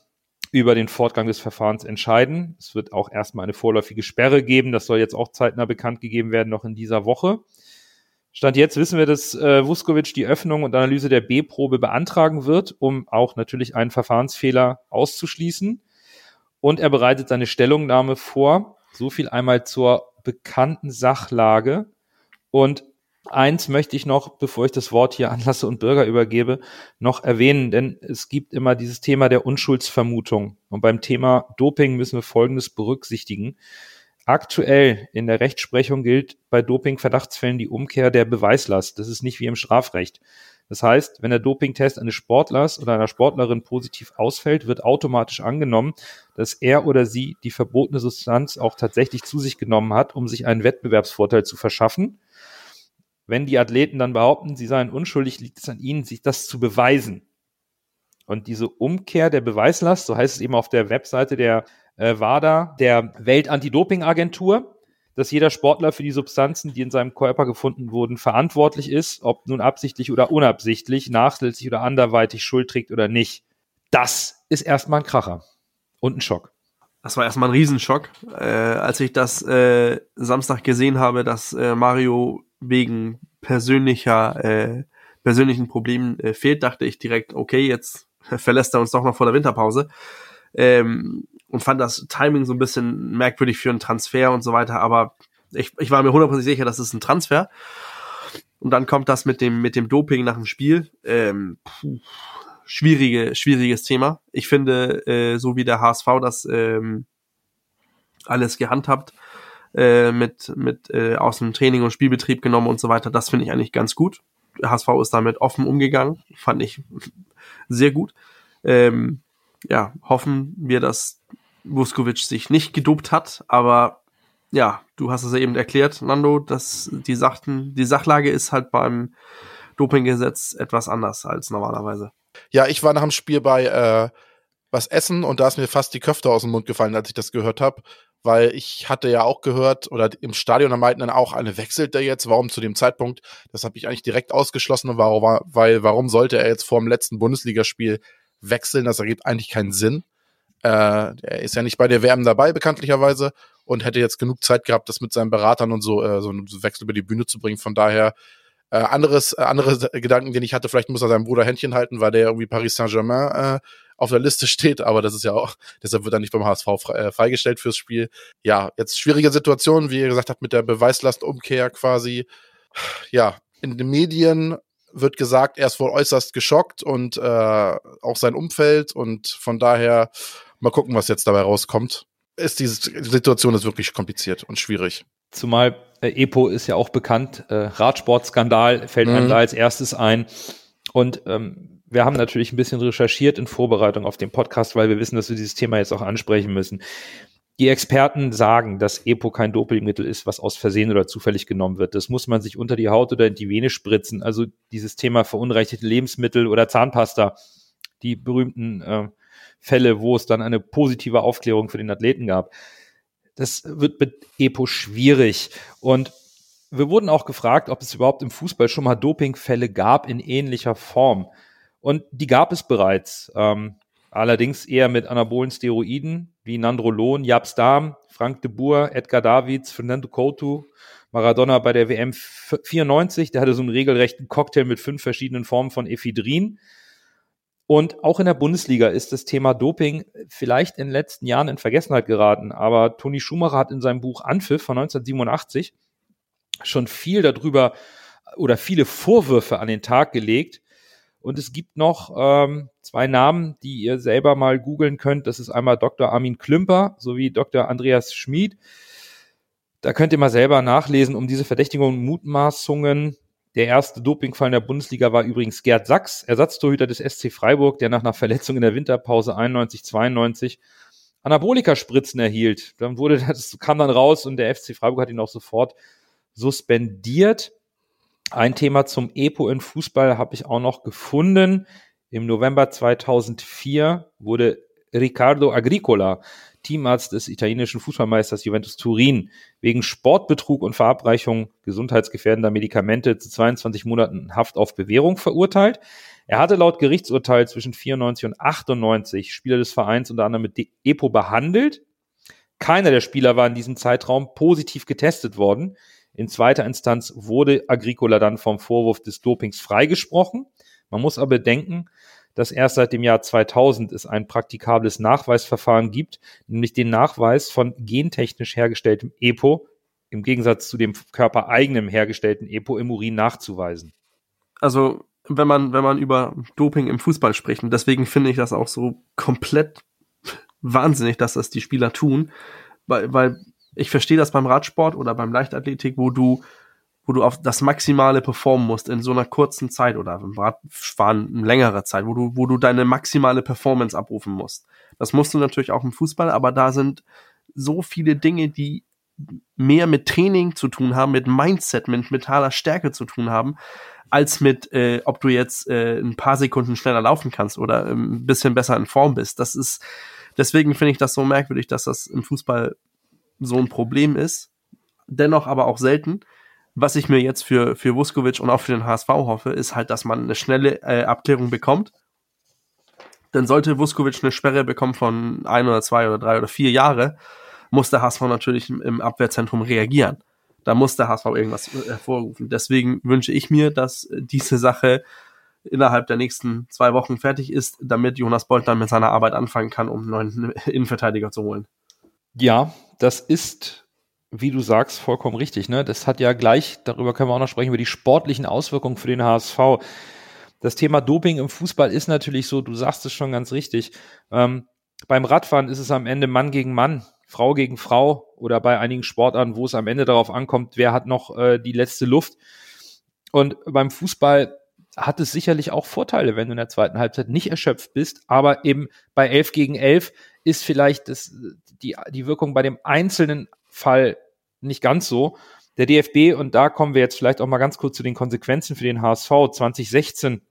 über den Fortgang des Verfahrens entscheiden. Es wird auch erstmal eine vorläufige Sperre geben. Das soll jetzt auch zeitnah bekannt gegeben werden, noch in dieser Woche. Stand jetzt wissen wir, dass äh, Vuskovic die Öffnung und Analyse der B-Probe beantragen wird, um auch natürlich einen Verfahrensfehler auszuschließen. Und er bereitet seine Stellungnahme vor. So viel einmal zur bekannten Sachlage. Und Eins möchte ich noch, bevor ich das Wort hier an Lasse und Bürger übergebe, noch erwähnen, denn es gibt immer dieses Thema der Unschuldsvermutung. Und beim Thema Doping müssen wir Folgendes berücksichtigen. Aktuell in der Rechtsprechung gilt bei Doping-Verdachtsfällen die Umkehr der Beweislast. Das ist nicht wie im Strafrecht. Das heißt, wenn der Dopingtest eines Sportlers oder einer Sportlerin positiv ausfällt, wird automatisch angenommen, dass er oder sie die verbotene Substanz auch tatsächlich zu sich genommen hat, um sich einen Wettbewerbsvorteil zu verschaffen wenn die Athleten dann behaupten, sie seien unschuldig, liegt es an ihnen, sich das zu beweisen. Und diese Umkehr der Beweislast, so heißt es eben auf der Webseite der äh, WADA, der Welt-Anti-Doping-Agentur, dass jeder Sportler für die Substanzen, die in seinem Körper gefunden wurden, verantwortlich ist, ob nun absichtlich oder unabsichtlich, nachsätzlich oder anderweitig Schuld trägt oder nicht. Das ist erstmal ein Kracher und ein Schock. Das war erstmal ein Riesenschock, äh, als ich das äh, Samstag gesehen habe, dass äh, Mario wegen persönlicher, äh, persönlichen Problemen äh, fehlt, dachte ich direkt, okay, jetzt *laughs* verlässt er uns doch noch vor der Winterpause. Ähm, und fand das Timing so ein bisschen merkwürdig für einen Transfer und so weiter, aber ich, ich war mir hundertprozentig sicher, das ist ein Transfer. Und dann kommt das mit dem, mit dem Doping nach dem Spiel. Ähm, puh, schwierige, schwieriges Thema. Ich finde, äh, so wie der HSV das ähm, alles gehandhabt, äh, mit, mit äh, aus dem Training und Spielbetrieb genommen und so weiter. Das finde ich eigentlich ganz gut. HSV ist damit offen umgegangen, fand ich sehr gut. Ähm, ja, hoffen wir, dass Vuskovic sich nicht gedopt hat, aber ja, du hast es ja eben erklärt, Nando, dass die Sachen, die Sachlage ist halt beim Dopinggesetz etwas anders als normalerweise. Ja, ich war nach dem Spiel bei äh, was essen und da ist mir fast die Köfte aus dem Mund gefallen, als ich das gehört habe weil ich hatte ja auch gehört, oder im Stadion da meinten dann auch, eine wechselt der jetzt, warum zu dem Zeitpunkt? Das habe ich eigentlich direkt ausgeschlossen, warum, weil warum sollte er jetzt vor dem letzten Bundesligaspiel wechseln? Das ergibt eigentlich keinen Sinn. Äh, er ist ja nicht bei der WM dabei, bekanntlicherweise, und hätte jetzt genug Zeit gehabt, das mit seinen Beratern und so, äh, so einen Wechsel über die Bühne zu bringen. Von daher, äh, anderes, äh, andere Gedanken, den ich hatte, vielleicht muss er seinem Bruder Händchen halten, weil der irgendwie Paris Saint-Germain äh, auf der Liste steht, aber das ist ja auch, deshalb wird er nicht beim HSV äh, freigestellt fürs Spiel. Ja, jetzt schwierige Situation, wie ihr gesagt habt, mit der Beweislastumkehr quasi. Ja, in den Medien wird gesagt, er ist wohl äußerst geschockt und äh, auch sein Umfeld und von daher mal gucken, was jetzt dabei rauskommt. Ist diese Situation ist wirklich kompliziert und schwierig. Zumal äh, Epo ist ja auch bekannt, äh, Radsportskandal fällt mhm. einem da als erstes ein. Und ähm, wir haben natürlich ein bisschen recherchiert in Vorbereitung auf den Podcast, weil wir wissen, dass wir dieses Thema jetzt auch ansprechen müssen. Die Experten sagen, dass Epo kein Dopingmittel ist, was aus Versehen oder zufällig genommen wird. Das muss man sich unter die Haut oder in die Vene spritzen. Also dieses Thema verunreinigte Lebensmittel oder Zahnpasta, die berühmten äh, Fälle, wo es dann eine positive Aufklärung für den Athleten gab. Das wird mit Epo schwierig. Und wir wurden auch gefragt, ob es überhaupt im Fußball schon mal Dopingfälle gab in ähnlicher Form. Und die gab es bereits. Ähm, allerdings eher mit anabolen Steroiden wie Nandrolon, Japs Darm, Frank de Boer, Edgar Davids, Fernando Couto, Maradona bei der WM 94, der hatte so einen regelrechten Cocktail mit fünf verschiedenen Formen von Ephedrin. Und auch in der Bundesliga ist das Thema Doping vielleicht in den letzten Jahren in Vergessenheit geraten. Aber Toni Schumacher hat in seinem Buch Anpfiff von 1987 schon viel darüber oder viele Vorwürfe an den Tag gelegt. Und es gibt noch ähm, zwei Namen, die ihr selber mal googeln könnt. Das ist einmal Dr. Armin Klümper sowie Dr. Andreas Schmid. Da könnt ihr mal selber nachlesen, um diese Verdächtigungen und Mutmaßungen der erste Dopingfall in der Bundesliga war übrigens Gerd Sachs, Ersatztorhüter des SC Freiburg, der nach einer Verletzung in der Winterpause 91, 92 Anabolika-Spritzen erhielt. Dann wurde das kam dann raus und der FC Freiburg hat ihn auch sofort suspendiert. Ein Thema zum EPO in Fußball habe ich auch noch gefunden. Im November 2004 wurde Riccardo Agricola Teamarzt des italienischen Fußballmeisters Juventus Turin, wegen Sportbetrug und Verabreichung gesundheitsgefährdender Medikamente zu 22 Monaten Haft auf Bewährung verurteilt. Er hatte laut Gerichtsurteil zwischen 94 und 98 Spieler des Vereins unter anderem mit EPO behandelt. Keiner der Spieler war in diesem Zeitraum positiv getestet worden. In zweiter Instanz wurde Agricola dann vom Vorwurf des Dopings freigesprochen. Man muss aber bedenken, dass erst seit dem Jahr 2000 es ein praktikables Nachweisverfahren gibt, nämlich den Nachweis von gentechnisch hergestelltem EPO im Gegensatz zu dem körpereigenen hergestellten EPO im Urin nachzuweisen. Also, wenn man, wenn man über Doping im Fußball spricht, und deswegen finde ich das auch so komplett wahnsinnig, dass das die Spieler tun, weil, weil ich verstehe das beim Radsport oder beim Leichtathletik, wo du wo du auf das Maximale performen musst in so einer kurzen Zeit oder im Radfahren in längerer Zeit, wo du, wo du deine maximale Performance abrufen musst. Das musst du natürlich auch im Fußball, aber da sind so viele Dinge, die mehr mit Training zu tun haben, mit Mindset, mit mentaler Stärke zu tun haben, als mit, äh, ob du jetzt äh, ein paar Sekunden schneller laufen kannst oder ähm, ein bisschen besser in Form bist. Das ist, deswegen finde ich das so merkwürdig, dass das im Fußball so ein Problem ist. Dennoch aber auch selten was ich mir jetzt für, für Vuskovic und auch für den HSV hoffe, ist halt, dass man eine schnelle äh, Abklärung bekommt. Denn sollte Vuskovic eine Sperre bekommen von ein oder zwei oder drei oder vier Jahre, muss der HSV natürlich im, Abwehrzentrum reagieren. Da muss der HSV irgendwas hervorrufen. Deswegen wünsche ich mir, dass diese Sache innerhalb der nächsten zwei Wochen fertig ist, damit Jonas Bolt dann mit seiner Arbeit anfangen kann, um einen neuen Innenverteidiger zu holen. Ja, das ist wie du sagst, vollkommen richtig. Ne? Das hat ja gleich, darüber können wir auch noch sprechen, über die sportlichen Auswirkungen für den HSV. Das Thema Doping im Fußball ist natürlich so, du sagst es schon ganz richtig. Ähm, beim Radfahren ist es am Ende Mann gegen Mann, Frau gegen Frau oder bei einigen Sportarten, wo es am Ende darauf ankommt, wer hat noch äh, die letzte Luft. Und beim Fußball hat es sicherlich auch Vorteile, wenn du in der zweiten Halbzeit nicht erschöpft bist, aber eben bei 11 gegen 11 ist vielleicht das, die, die Wirkung bei dem einzelnen Fall nicht ganz so. Der DFB, und da kommen wir jetzt vielleicht auch mal ganz kurz zu den Konsequenzen für den HSV 2016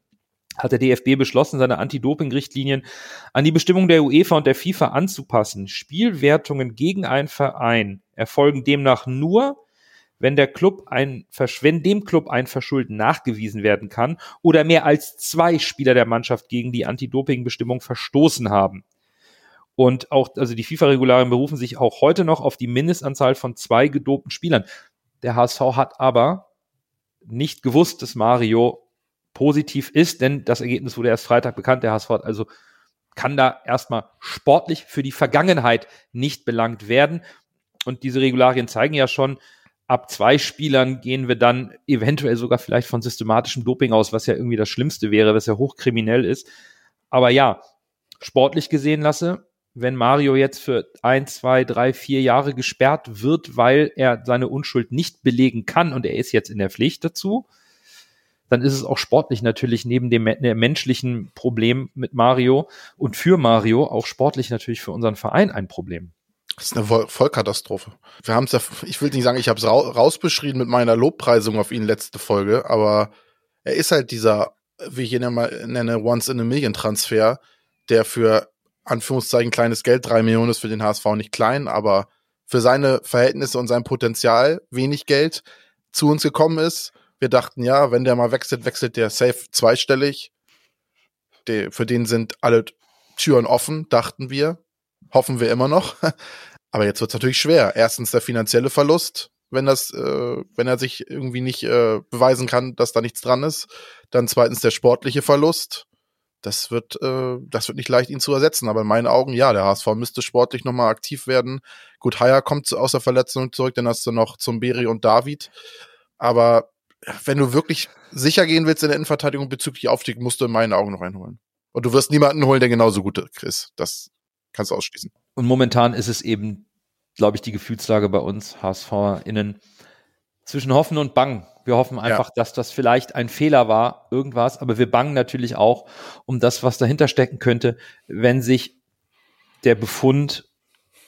hat der DFB beschlossen, seine Anti-Doping-Richtlinien an die Bestimmung der UEFA und der FIFA anzupassen. Spielwertungen gegen einen Verein erfolgen demnach nur, wenn der Club ein, wenn dem Club ein Verschulden nachgewiesen werden kann oder mehr als zwei Spieler der Mannschaft gegen die Anti-Doping-Bestimmung verstoßen haben. Und auch, also die FIFA-Regularien berufen sich auch heute noch auf die Mindestanzahl von zwei gedopten Spielern. Der HSV hat aber nicht gewusst, dass Mario positiv ist, denn das Ergebnis wurde erst Freitag bekannt. Der HSV hat also kann da erstmal sportlich für die Vergangenheit nicht belangt werden. Und diese Regularien zeigen ja schon, ab zwei Spielern gehen wir dann eventuell sogar vielleicht von systematischem Doping aus, was ja irgendwie das Schlimmste wäre, was ja hochkriminell ist. Aber ja, sportlich gesehen lasse, wenn Mario jetzt für ein, zwei, drei, vier Jahre gesperrt wird, weil er seine Unschuld nicht belegen kann und er ist jetzt in der Pflicht dazu, dann ist es auch sportlich natürlich neben dem menschlichen Problem mit Mario und für Mario auch sportlich natürlich für unseren Verein ein Problem. Das ist eine Vollkatastrophe. Wir haben es ja, ich will nicht sagen, ich habe es rausbeschrieben mit meiner Lobpreisung auf ihn letzte Folge, aber er ist halt dieser, wie ich ihn ja nenne, Once in a Million Transfer, der für Anführungszeichen kleines Geld, drei Millionen ist für den HSV nicht klein, aber für seine Verhältnisse und sein Potenzial wenig Geld zu uns gekommen ist. Wir dachten, ja, wenn der mal wechselt, wechselt der safe zweistellig. Die, für den sind alle Türen offen, dachten wir. Hoffen wir immer noch. *laughs* Aber jetzt wird es natürlich schwer. Erstens der finanzielle Verlust, wenn das, äh, wenn er sich irgendwie nicht äh, beweisen kann, dass da nichts dran ist. Dann zweitens der sportliche Verlust. Das wird, äh, das wird nicht leicht, ihn zu ersetzen. Aber in meinen Augen, ja, der HSV müsste sportlich nochmal aktiv werden. Gut, Haier kommt aus der Verletzung zurück, dann hast du noch Zumberi und David. Aber wenn du wirklich sicher gehen willst in der Innenverteidigung bezüglich Aufstieg, musst du in meinen Augen noch einholen. Und du wirst niemanden holen, der genauso gut ist. Das kannst du ausschließen. Und momentan ist es eben, glaube ich, die Gefühlslage bei uns, HSV-Innen, zwischen Hoffen und Bangen. Wir hoffen einfach, ja. dass das vielleicht ein Fehler war, irgendwas, aber wir bangen natürlich auch um das, was dahinter stecken könnte, wenn sich der Befund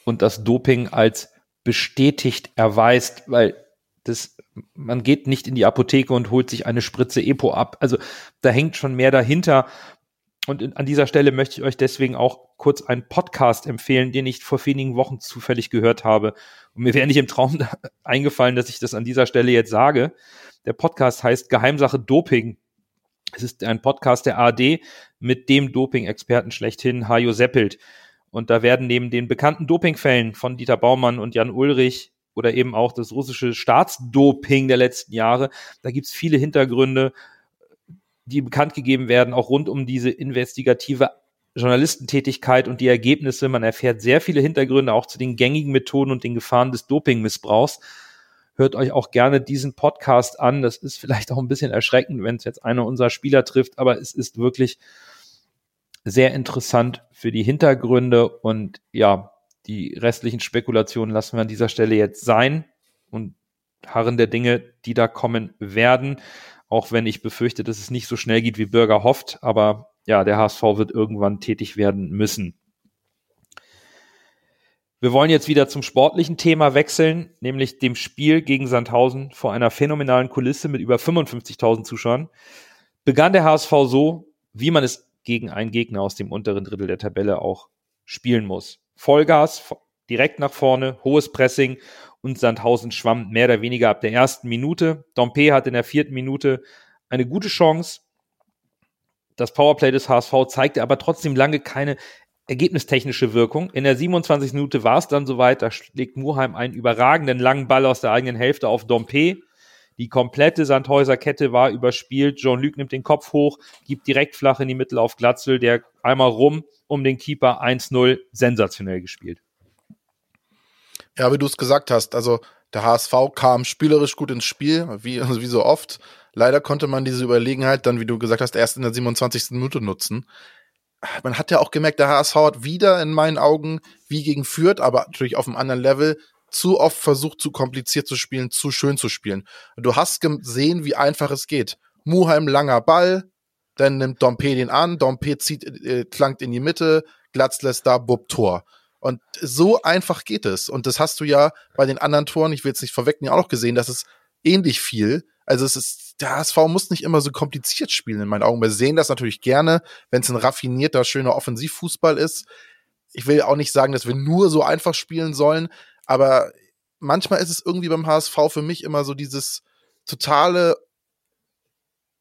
und das Doping als bestätigt erweist, weil das, man geht nicht in die Apotheke und holt sich eine Spritze Epo ab. Also da hängt schon mehr dahinter. Und in, an dieser Stelle möchte ich euch deswegen auch kurz einen Podcast empfehlen, den ich vor wenigen Wochen zufällig gehört habe. Und mir wäre nicht im Traum *laughs* eingefallen, dass ich das an dieser Stelle jetzt sage. Der Podcast heißt Geheimsache Doping. Es ist ein Podcast der ARD mit dem Doping-Experten schlechthin, Hajo Seppelt. Und da werden neben den bekannten Dopingfällen von Dieter Baumann und Jan Ulrich oder eben auch das russische Staatsdoping der letzten Jahre. Da gibt's viele Hintergründe, die bekannt gegeben werden, auch rund um diese investigative Journalistentätigkeit und die Ergebnisse. Man erfährt sehr viele Hintergründe auch zu den gängigen Methoden und den Gefahren des Dopingmissbrauchs. Hört euch auch gerne diesen Podcast an. Das ist vielleicht auch ein bisschen erschreckend, wenn es jetzt einer unserer Spieler trifft, aber es ist wirklich sehr interessant für die Hintergründe und ja, die restlichen Spekulationen lassen wir an dieser Stelle jetzt sein und harren der Dinge, die da kommen werden. Auch wenn ich befürchte, dass es nicht so schnell geht, wie Bürger hofft. Aber ja, der HSV wird irgendwann tätig werden müssen. Wir wollen jetzt wieder zum sportlichen Thema wechseln, nämlich dem Spiel gegen Sandhausen vor einer phänomenalen Kulisse mit über 55.000 Zuschauern. Begann der HSV so, wie man es gegen einen Gegner aus dem unteren Drittel der Tabelle auch spielen muss. Vollgas, direkt nach vorne, hohes Pressing und Sandhausen schwamm mehr oder weniger ab der ersten Minute. Dompe hat in der vierten Minute eine gute Chance. Das Powerplay des HSV zeigte aber trotzdem lange keine ergebnistechnische Wirkung. In der 27. Minute war es dann soweit, da schlägt Murheim einen überragenden langen Ball aus der eigenen Hälfte auf Dompe. Die komplette Sandhäuser Kette war überspielt. Jean-Luc nimmt den Kopf hoch, gibt direkt flach in die Mitte auf Glatzel, der einmal rum um den Keeper 1-0 sensationell gespielt. Ja, wie du es gesagt hast, also der HSV kam spielerisch gut ins Spiel, wie, also wie so oft. Leider konnte man diese Überlegenheit dann, wie du gesagt hast, erst in der 27. Minute nutzen. Man hat ja auch gemerkt, der HSV hat wieder in meinen Augen, wie gegen Fürth, aber natürlich auf einem anderen Level, zu oft versucht, zu kompliziert zu spielen, zu schön zu spielen. Du hast gesehen, wie einfach es geht. Muheim langer Ball, dann nimmt Dompe den an, Dompe zieht, äh, klangt in die Mitte, Glatz lässt da, Bub Tor. Und so einfach geht es. Und das hast du ja bei den anderen Toren, ich will jetzt nicht vorwegnehmen, auch noch gesehen, dass es ähnlich viel. Also es ist, der HSV muss nicht immer so kompliziert spielen in meinen Augen. Wir sehen das natürlich gerne, wenn es ein raffinierter, schöner Offensivfußball ist. Ich will auch nicht sagen, dass wir nur so einfach spielen sollen, aber manchmal ist es irgendwie beim HSV für mich immer so dieses totale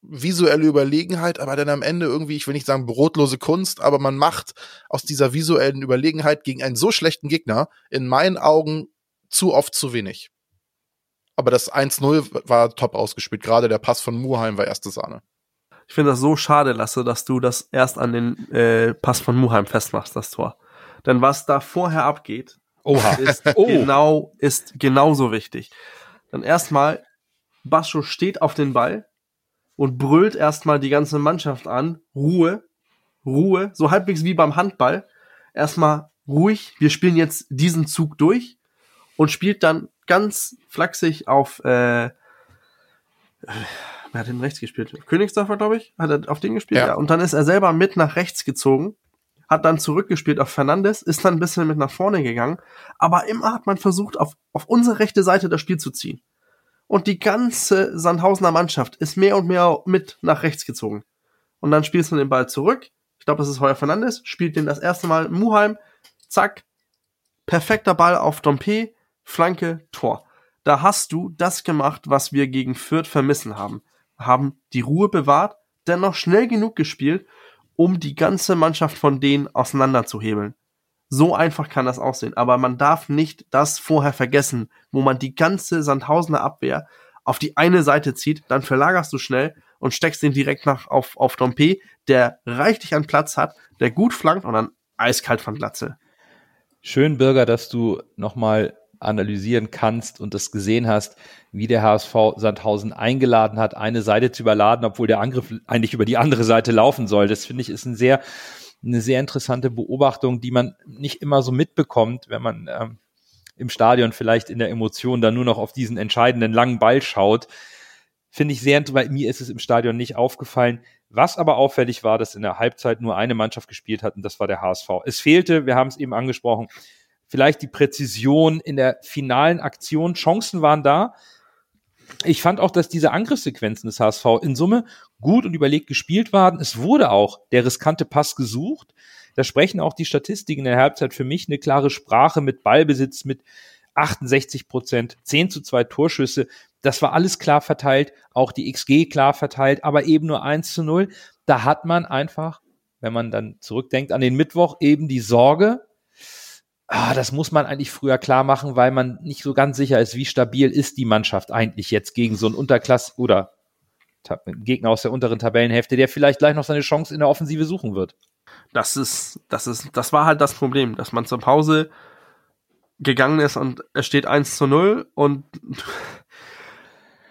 visuelle Überlegenheit, aber dann am Ende irgendwie, ich will nicht sagen brotlose Kunst, aber man macht aus dieser visuellen Überlegenheit gegen einen so schlechten Gegner in meinen Augen zu oft zu wenig. Aber das 1-0 war top ausgespielt. Gerade der Pass von Muheim war erste Sahne. Ich finde das so schade, Lasse, dass du das erst an den äh, Pass von Muheim festmachst, das Tor. Denn was da vorher abgeht, Oha. *laughs* ist Oh. genau, ist genauso wichtig. Dann erstmal, Bascho steht auf den Ball und brüllt erstmal die ganze Mannschaft an. Ruhe, Ruhe, so halbwegs wie beim Handball. Erstmal ruhig, wir spielen jetzt diesen Zug durch und spielt dann ganz flachsig auf, äh, wer hat denn rechts gespielt? Königsdorfer, glaube ich, hat er auf den gespielt, Ja. ja. Und dann ist er selber mit nach rechts gezogen, hat dann zurückgespielt auf Fernandes, ist dann ein bisschen mit nach vorne gegangen, aber immer hat man versucht, auf, auf unsere rechte Seite das Spiel zu ziehen. Und die ganze Sandhausener Mannschaft ist mehr und mehr mit nach rechts gezogen. Und dann spielst du den Ball zurück. Ich glaube, das ist Heuer Fernandes, spielt den das erste Mal Muheim, zack, perfekter Ball auf Dompe, Flanke, Tor. Da hast du das gemacht, was wir gegen Fürth vermissen haben. Haben die Ruhe bewahrt, dennoch schnell genug gespielt, um die ganze Mannschaft von denen auseinanderzuhebeln. So einfach kann das aussehen. Aber man darf nicht das vorher vergessen, wo man die ganze Sandhausener Abwehr auf die eine Seite zieht, dann verlagerst du schnell und steckst den direkt nach auf, auf Dompe, der reichlich an Platz hat, der gut flankt und dann eiskalt von Glatze. Schön, Bürger, dass du nochmal analysieren kannst und das gesehen hast, wie der HSV Sandhausen eingeladen hat, eine Seite zu überladen, obwohl der Angriff eigentlich über die andere Seite laufen soll. Das finde ich ist ein sehr, eine sehr interessante Beobachtung, die man nicht immer so mitbekommt, wenn man ähm, im Stadion vielleicht in der Emotion dann nur noch auf diesen entscheidenden langen Ball schaut. Finde ich sehr, weil mir ist es im Stadion nicht aufgefallen. Was aber auffällig war, dass in der Halbzeit nur eine Mannschaft gespielt hat und das war der HSV. Es fehlte, wir haben es eben angesprochen, vielleicht die Präzision in der finalen Aktion. Chancen waren da. Ich fand auch, dass diese Angriffssequenzen des HSV in Summe gut und überlegt gespielt waren. Es wurde auch der riskante Pass gesucht. Da sprechen auch die Statistiken in der Halbzeit für mich eine klare Sprache mit Ballbesitz, mit 68 Prozent, 10 zu 2 Torschüsse. Das war alles klar verteilt, auch die XG klar verteilt, aber eben nur 1 zu 0. Da hat man einfach, wenn man dann zurückdenkt an den Mittwoch, eben die Sorge, ah, das muss man eigentlich früher klar machen, weil man nicht so ganz sicher ist, wie stabil ist die Mannschaft eigentlich jetzt gegen so einen Unterklass oder Gegner aus der unteren Tabellenhälfte, der vielleicht gleich noch seine Chance in der Offensive suchen wird. Das ist, das ist, das war halt das Problem, dass man zur Pause gegangen ist und es steht 1 zu 0 und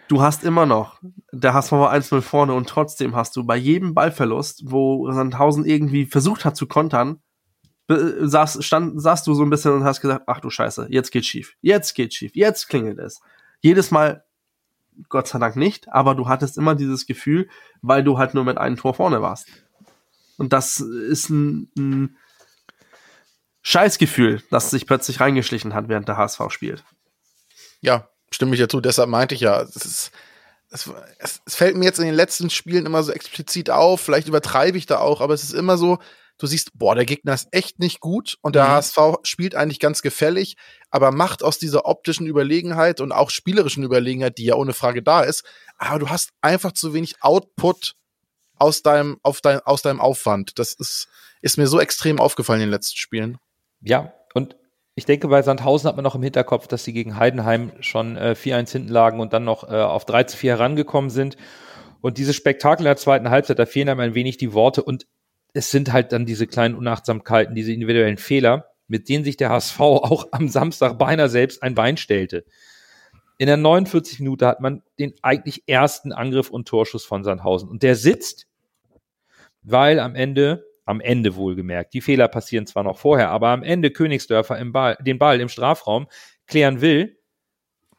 du hast immer noch, der HSV war 1-0 vorne und trotzdem hast du bei jedem Ballverlust, wo Sandhausen irgendwie versucht hat zu kontern, saß, stand, saßt du so ein bisschen und hast gesagt, ach du Scheiße, jetzt geht's schief, jetzt geht's schief, jetzt klingelt es. Jedes Mal, Gott sei Dank nicht, aber du hattest immer dieses Gefühl, weil du halt nur mit einem Tor vorne warst. Und das ist ein, ein Scheißgefühl, das sich plötzlich reingeschlichen hat, während der HSV spielt. Ja, stimme ich dazu. Deshalb meinte ich ja, es, ist, es, es fällt mir jetzt in den letzten Spielen immer so explizit auf. Vielleicht übertreibe ich da auch, aber es ist immer so, du siehst, boah, der Gegner ist echt nicht gut und der Mhm. HSV spielt eigentlich ganz gefällig, aber macht aus dieser optischen Überlegenheit und auch spielerischen Überlegenheit, die ja ohne Frage da ist, aber du hast einfach zu wenig Output aus deinem, auf dein, aus deinem Aufwand. Das ist, ist mir so extrem aufgefallen in den letzten Spielen. Ja, und ich denke, bei Sandhausen hat man noch im Hinterkopf, dass sie gegen Heidenheim schon äh, 4-1 hinten lagen und dann noch äh, auf 3 zu 4 herangekommen sind. Und dieses Spektakel in der zweiten Halbzeit, da fehlen einem ein wenig die Worte und es sind halt dann diese kleinen Unachtsamkeiten, diese individuellen Fehler, mit denen sich der HSV *laughs* auch am Samstag beinahe selbst ein Bein stellte. In der 49 Minute hat man den eigentlich ersten Angriff und Torschuss von Sandhausen. Und der sitzt, weil am Ende, am Ende wohlgemerkt, die Fehler passieren zwar noch vorher, aber am Ende Königsdörfer Ball, den Ball im Strafraum klären will,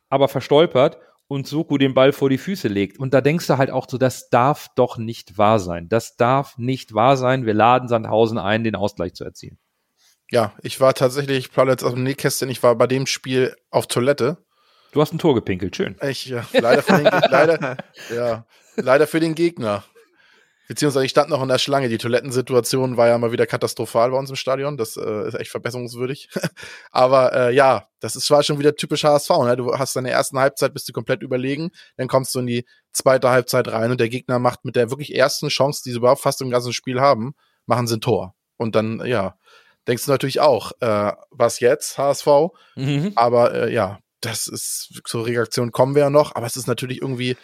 aber verstolpert und Soku den Ball vor die Füße legt. Und da denkst du halt auch so, das darf doch nicht wahr sein. Das darf nicht wahr sein. Wir laden Sandhausen ein, den Ausgleich zu erzielen. Ja, ich war tatsächlich, ich plaudere jetzt aus dem Nähkästchen, ich war bei dem Spiel auf Toilette. Du hast ein Tor gepinkelt, schön. Ich, ja, leider für den, *laughs* leider, ja, leider für den Gegner. Beziehungsweise ich stand noch in der Schlange. Die Toilettensituation war ja mal wieder katastrophal bei uns im Stadion. Das äh, ist echt verbesserungswürdig. *laughs* Aber äh, ja, das ist zwar schon wieder typisch HSV. Ne? Du hast deine ersten Halbzeit, bist du komplett überlegen. Dann kommst du in die zweite Halbzeit rein und der Gegner macht mit der wirklich ersten Chance, die sie überhaupt fast im ganzen Spiel haben, machen sie ein Tor. Und dann, ja, denkst du natürlich auch, äh, was jetzt, HSV? Mhm. Aber äh, ja, das ist zur Reaktion kommen wir ja noch, aber es ist natürlich irgendwie,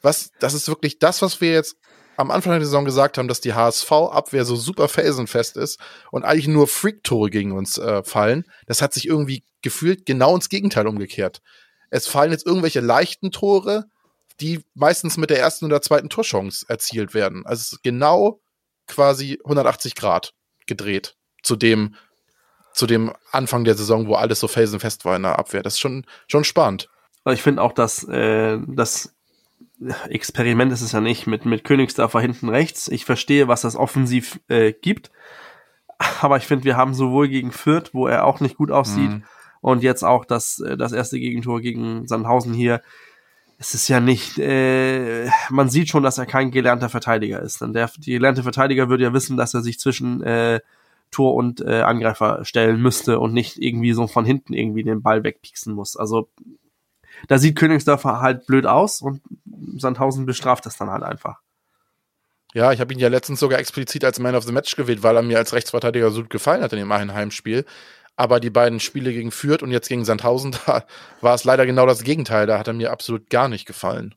was, das ist wirklich das, was wir jetzt am Anfang der Saison gesagt haben, dass die HSV-Abwehr so super felsenfest ist und eigentlich nur Freak-Tore gegen uns äh, fallen, das hat sich irgendwie gefühlt genau ins Gegenteil umgekehrt. Es fallen jetzt irgendwelche leichten Tore, die meistens mit der ersten oder zweiten Torchance erzielt werden. Also es ist genau quasi 180 Grad gedreht zu dem, zu dem Anfang der Saison, wo alles so felsenfest war in der Abwehr. Das ist schon, schon spannend. Ich finde auch, dass äh, das Experiment ist es ja nicht mit, mit Königsdörfer hinten rechts. Ich verstehe, was das offensiv äh, gibt. Aber ich finde, wir haben sowohl gegen Fürth, wo er auch nicht gut aussieht, mhm. und jetzt auch das, äh, das erste Gegentor gegen Sandhausen hier. Es ist ja nicht, äh, man sieht schon, dass er kein gelernter Verteidiger ist. Denn der die gelernte Verteidiger würde ja wissen, dass er sich zwischen äh, Tor und äh, Angreifer stellen müsste und nicht irgendwie so von hinten irgendwie den Ball wegpieksen muss. Also da sieht Königsdörfer halt blöd aus und Sandhausen bestraft das dann halt einfach. Ja, ich habe ihn ja letztens sogar explizit als Man of the Match gewählt, weil er mir als Rechtsverteidiger so gut gefallen hat in dem einen Heimspiel. Aber die beiden Spiele gegen Fürth und jetzt gegen Sandhausen, *laughs* da war es leider genau das Gegenteil. Da hat er mir absolut gar nicht gefallen.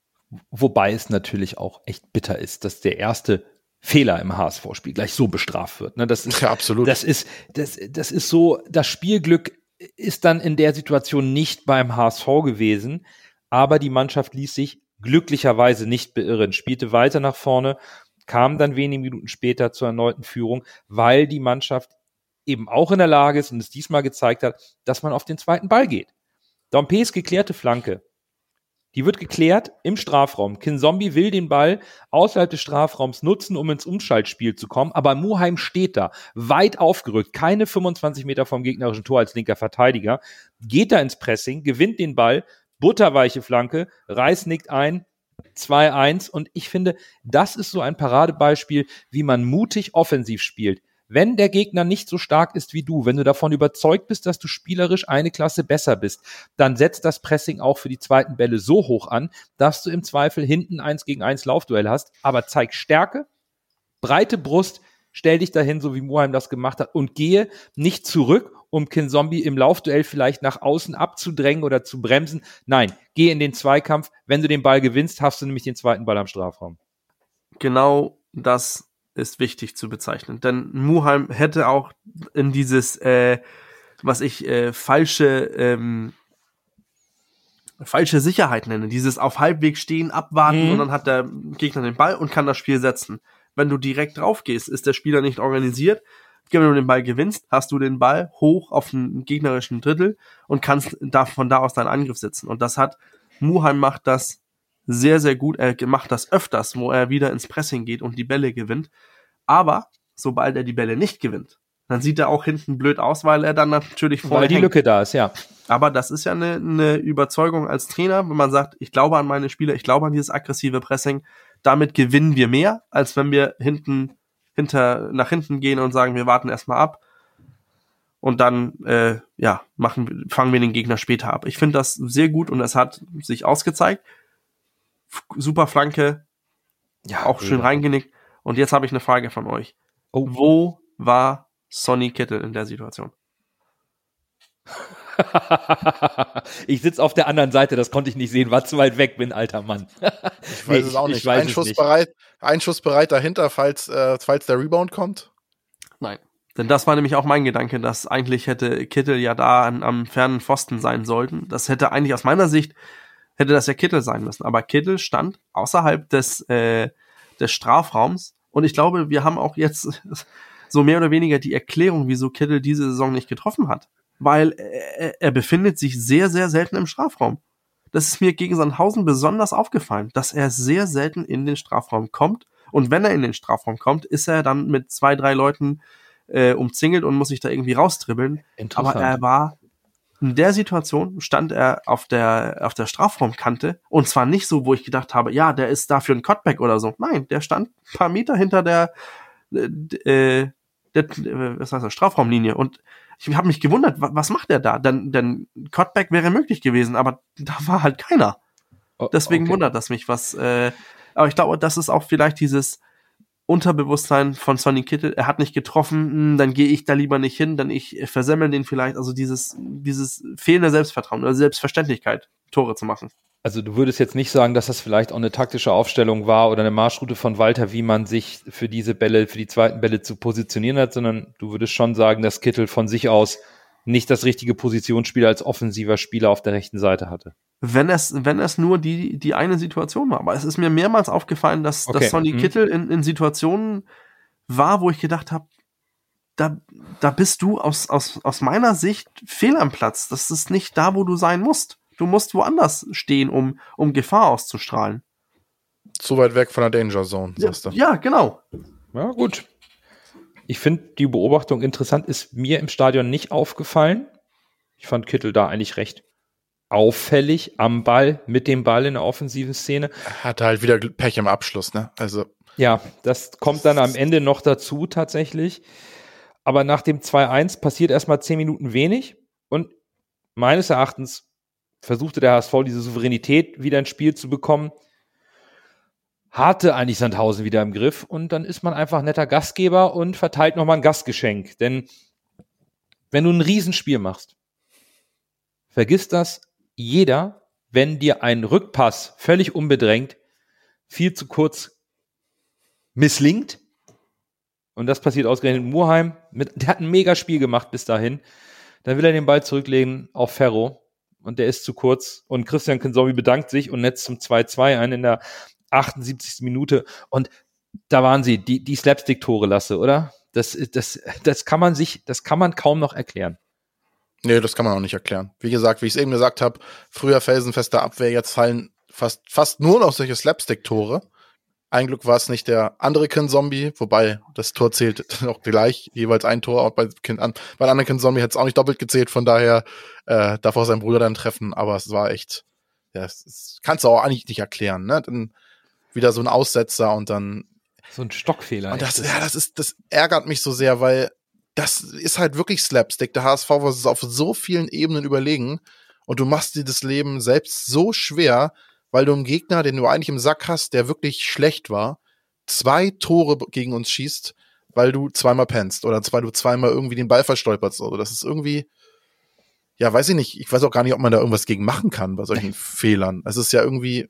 Wobei es natürlich auch echt bitter ist, dass der erste Fehler im HSV-Spiel gleich so bestraft wird. Ne, das ist, ja, absolut. Das ist, das, das ist so, das Spielglück ist dann in der Situation nicht beim HSV gewesen, aber die Mannschaft ließ sich glücklicherweise nicht beirren, spielte weiter nach vorne, kam dann wenige Minuten später zur erneuten Führung, weil die Mannschaft eben auch in der Lage ist und es diesmal gezeigt hat, dass man auf den zweiten Ball geht. Dompees geklärte Flanke die wird geklärt im Strafraum. Kinzombie will den Ball außerhalb des Strafraums nutzen, um ins Umschaltspiel zu kommen, aber Muheim steht da, weit aufgerückt, keine 25 Meter vom gegnerischen Tor als linker Verteidiger, geht da ins Pressing, gewinnt den Ball, butterweiche Flanke, Reis nickt ein, 2-1 und ich finde, das ist so ein Paradebeispiel, wie man mutig offensiv spielt. Wenn der Gegner nicht so stark ist wie du, wenn du davon überzeugt bist, dass du spielerisch eine Klasse besser bist, dann setzt das Pressing auch für die zweiten Bälle so hoch an, dass du im Zweifel hinten eins gegen eins Laufduell hast, aber zeig Stärke, breite Brust, stell dich dahin, so wie Muheim das gemacht hat und gehe nicht zurück, um Kinzombie im Laufduell vielleicht nach außen abzudrängen oder zu bremsen. Nein, geh in den Zweikampf. Wenn du den Ball gewinnst, hast du nämlich den zweiten Ball am Strafraum. Genau das ist wichtig zu bezeichnen. Denn Muheim hätte auch in dieses, äh, was ich äh, falsche, ähm, falsche Sicherheit nenne, dieses auf Halbweg stehen, abwarten mhm. und dann hat der Gegner den Ball und kann das Spiel setzen. Wenn du direkt drauf gehst, ist der Spieler nicht organisiert. Wenn du den Ball gewinnst, hast du den Ball hoch auf den gegnerischen Drittel und kannst da, von da aus deinen Angriff setzen. Und das hat, Muheim macht das sehr, sehr gut. Er macht das öfters, wo er wieder ins Pressing geht und die Bälle gewinnt. Aber sobald er die Bälle nicht gewinnt, dann sieht er auch hinten blöd aus, weil er dann natürlich vorne Weil die hängt. Lücke da ist, ja. Aber das ist ja eine, eine Überzeugung als Trainer, wenn man sagt, ich glaube an meine Spieler, ich glaube an dieses aggressive Pressing. Damit gewinnen wir mehr, als wenn wir hinten hinter nach hinten gehen und sagen, wir warten erstmal ab und dann äh, ja machen fangen wir den Gegner später ab. Ich finde das sehr gut und es hat sich ausgezeigt super Flanke, ja, auch schön reingenickt. Und jetzt habe ich eine Frage von euch. Oh. Wo war Sonny Kittel in der Situation? *laughs* *laughs* ich sitze auf der anderen Seite, das konnte ich nicht sehen, war zu weit weg, bin alter Mann. *laughs* ich weiß nee, es auch nicht. Einschussbereit, Einschussbereit dahinter, falls, äh, falls der Rebound kommt? Nein. Denn das war nämlich auch mein Gedanke, dass eigentlich hätte Kittel ja da an, am fernen Pfosten sein sollten. Das hätte eigentlich aus meiner Sicht hätte das ja Kittel sein müssen. Aber Kittel stand außerhalb des, äh, des Strafraums. Und ich glaube, wir haben auch jetzt *laughs* so mehr oder weniger die Erklärung, wieso Kittel diese Saison nicht getroffen hat. Weil er, er befindet sich sehr, sehr selten im Strafraum. Das ist mir gegen Sandhausen besonders aufgefallen, dass er sehr selten in den Strafraum kommt. Und wenn er in den Strafraum kommt, ist er dann mit zwei, drei Leuten äh, umzingelt und muss sich da irgendwie raustribbeln. Aber er war in der Situation stand er auf der, auf der Strafraumkante und zwar nicht so, wo ich gedacht habe, ja, der ist dafür ein Cutback oder so. Nein, der stand ein paar Meter hinter der, äh, der was heißt das, Strafraumlinie und ich habe mich gewundert, was macht er da? Denn, denn Cutback wäre möglich gewesen, aber da war halt keiner. Oh, Deswegen okay. wundert das mich, was, äh, aber ich glaube, das ist auch vielleicht dieses, Unterbewusstsein von Sonny Kittel, er hat nicht getroffen, hm, dann gehe ich da lieber nicht hin, dann ich versemmel den vielleicht. Also dieses, dieses fehlende Selbstvertrauen oder Selbstverständlichkeit, Tore zu machen. Also du würdest jetzt nicht sagen, dass das vielleicht auch eine taktische Aufstellung war oder eine Marschroute von Walter, wie man sich für diese Bälle, für die zweiten Bälle zu positionieren hat, sondern du würdest schon sagen, dass Kittel von sich aus nicht das richtige Positionsspiel als offensiver Spieler auf der rechten Seite hatte. Wenn es, wenn es nur die, die eine Situation war. Aber es ist mir mehrmals aufgefallen, dass, Okay. dass Sonny Mhm. Kittel in, in Situationen war, wo ich gedacht habe, da, da bist du aus, aus, aus meiner Sicht fehl am Platz. Das ist nicht da, wo du sein musst. Du musst woanders stehen, um, um Gefahr auszustrahlen. Zu weit weg von der Danger Zone, Ja, sagst du. ja genau. Ja, gut. Ich finde die Beobachtung interessant, ist mir im Stadion nicht aufgefallen. Ich fand Kittel da eigentlich recht auffällig am Ball, mit dem Ball in der offensiven Szene. Hatte halt wieder Pech im Abschluss, ne? Also, Ja, das kommt dann am Ende noch dazu tatsächlich. Aber nach dem 2-1 passiert erstmal zehn Minuten wenig und meines Erachtens versuchte der HSV diese Souveränität wieder ins Spiel zu bekommen. Hatte eigentlich Sandhausen wieder im Griff und dann ist man einfach netter Gastgeber und verteilt nochmal ein Gastgeschenk. Denn wenn du ein Riesenspiel machst, vergiss das jeder, wenn dir ein Rückpass völlig unbedrängt viel zu kurz misslingt. Und das passiert ausgerechnet in Murheim. Mit, der hat ein mega Spiel gemacht bis dahin. Dann will er den Ball zurücklegen auf Ferro. Und der ist zu kurz. Und Christian Kinsowi bedankt sich und netzt zum 2-2 ein in der 78. Minute. Und da waren sie, die, die Slapstick-Tore lasse, oder? Das, das, das kann man sich, das kann man kaum noch erklären. nee, das kann man auch nicht erklären. Wie gesagt, wie ich es eben gesagt habe, früher felsenfester Abwehr, jetzt fallen fast, fast nur noch solche Slapstick-Tore. Ein Glück war es nicht der andere Kin-Zombie, wobei das Tor zählt *laughs* auch gleich, jeweils ein Tor. Auch bei, kind, an, bei einem anderen Kin-Zombie hätte es auch nicht doppelt gezählt, von daher äh, darf auch sein Bruder dann treffen, aber es war echt, ja, es, es kannst du auch eigentlich nicht erklären, ne? Dann wieder so ein Aussetzer und dann So ein Stockfehler. und das, ja, das ist, das ärgert mich so sehr, weil das ist halt wirklich Slapstick. Der HSV war es auf so vielen Ebenen überlegen und du machst dir das Leben selbst so schwer, weil du einen Gegner, den du eigentlich im Sack hast, der wirklich schlecht war, zwei Tore gegen uns schießt, weil du zweimal pennst oder weil du zweimal irgendwie den Ball verstolperst. Also das ist irgendwie, ja, weiß ich nicht. Ich weiß auch gar nicht, ob man da irgendwas gegen machen kann bei solchen *laughs* Fehlern. Es ist ja irgendwie,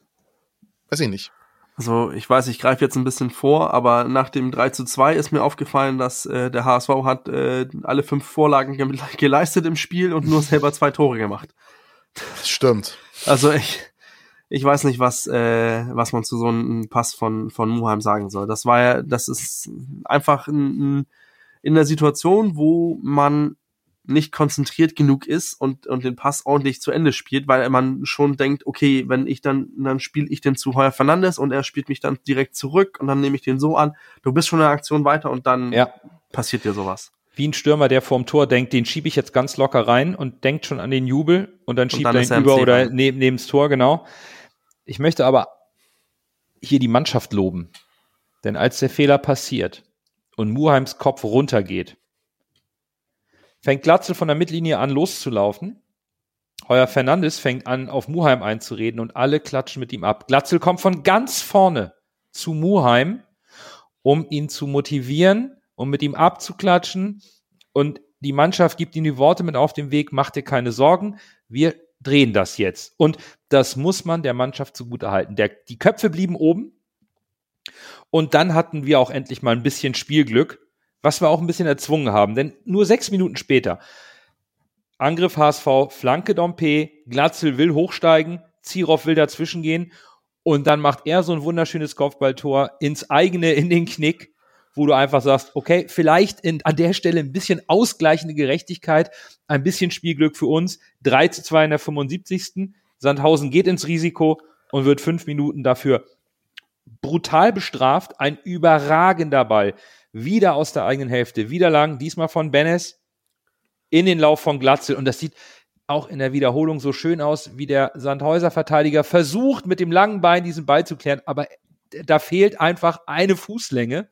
weiß ich nicht. Also ich weiß, ich greife jetzt ein bisschen vor, aber nach dem 3 zu 2 ist mir aufgefallen, dass äh, der HSV hat äh, alle fünf Vorlagen ge *laughs* geleistet im Spiel und nur selber zwei Tore gemacht. Das stimmt. Also ich, ich weiß nicht, was, äh, was man zu so einem Pass von, von Muheim sagen soll. Das war ja, das ist einfach ein, ein, in der Situation, wo man nicht konzentriert genug ist und, und den Pass ordentlich zu Ende spielt, weil man schon denkt, okay, wenn ich dann, dann spiele ich den zu Heuer Fernandes und er spielt mich dann direkt zurück und dann nehme ich den so an. Du bist schon in der Aktion weiter und dann Ja. passiert dir sowas. wie ein Stürmer, der vorm Tor denkt, den schiebe ich jetzt ganz locker rein und denkt schon an den Jubel und dann schiebt dann er ihn er über oder neben, neben das Tor, genau. Ich möchte aber hier die Mannschaft loben. Denn als der Fehler passiert und Muheims Kopf runtergeht, fängt Glatzel von der Mittellinie an loszulaufen. Heuer Fernandes fängt an, auf Muheim einzureden und alle klatschen mit ihm ab. Glatzel kommt von ganz vorne zu Muheim, um ihn zu motivieren, um mit ihm abzuklatschen. Und die Mannschaft gibt ihm die Worte mit auf den Weg, mach dir keine Sorgen, wir drehen das jetzt. Und das muss man der Mannschaft zugutehalten. Der, die Köpfe blieben oben. Und dann hatten wir auch endlich mal ein bisschen Spielglück, was wir auch ein bisschen erzwungen haben. Denn nur sechs Minuten später, Angriff HSV, Flanke Dompe, Glatzel will hochsteigen, Zierov will dazwischen gehen und dann macht er so ein wunderschönes Kopfballtor ins eigene, in den Knick, wo du einfach sagst, okay, vielleicht in, an der Stelle ein bisschen ausgleichende Gerechtigkeit, ein bisschen Spielglück für uns. 3 zu 2 in der 75. Sandhausen geht ins Risiko und wird fünf Minuten dafür brutal bestraft. Ein überragender Ball. Wieder aus der eigenen Hälfte. Wieder lang, diesmal von Benes in den Lauf von Glatzel. Und das sieht auch in der Wiederholung so schön aus, wie der Sandhäuser-Verteidiger versucht, mit dem langen Bein diesen Ball zu klären. Aber da fehlt einfach eine Fußlänge.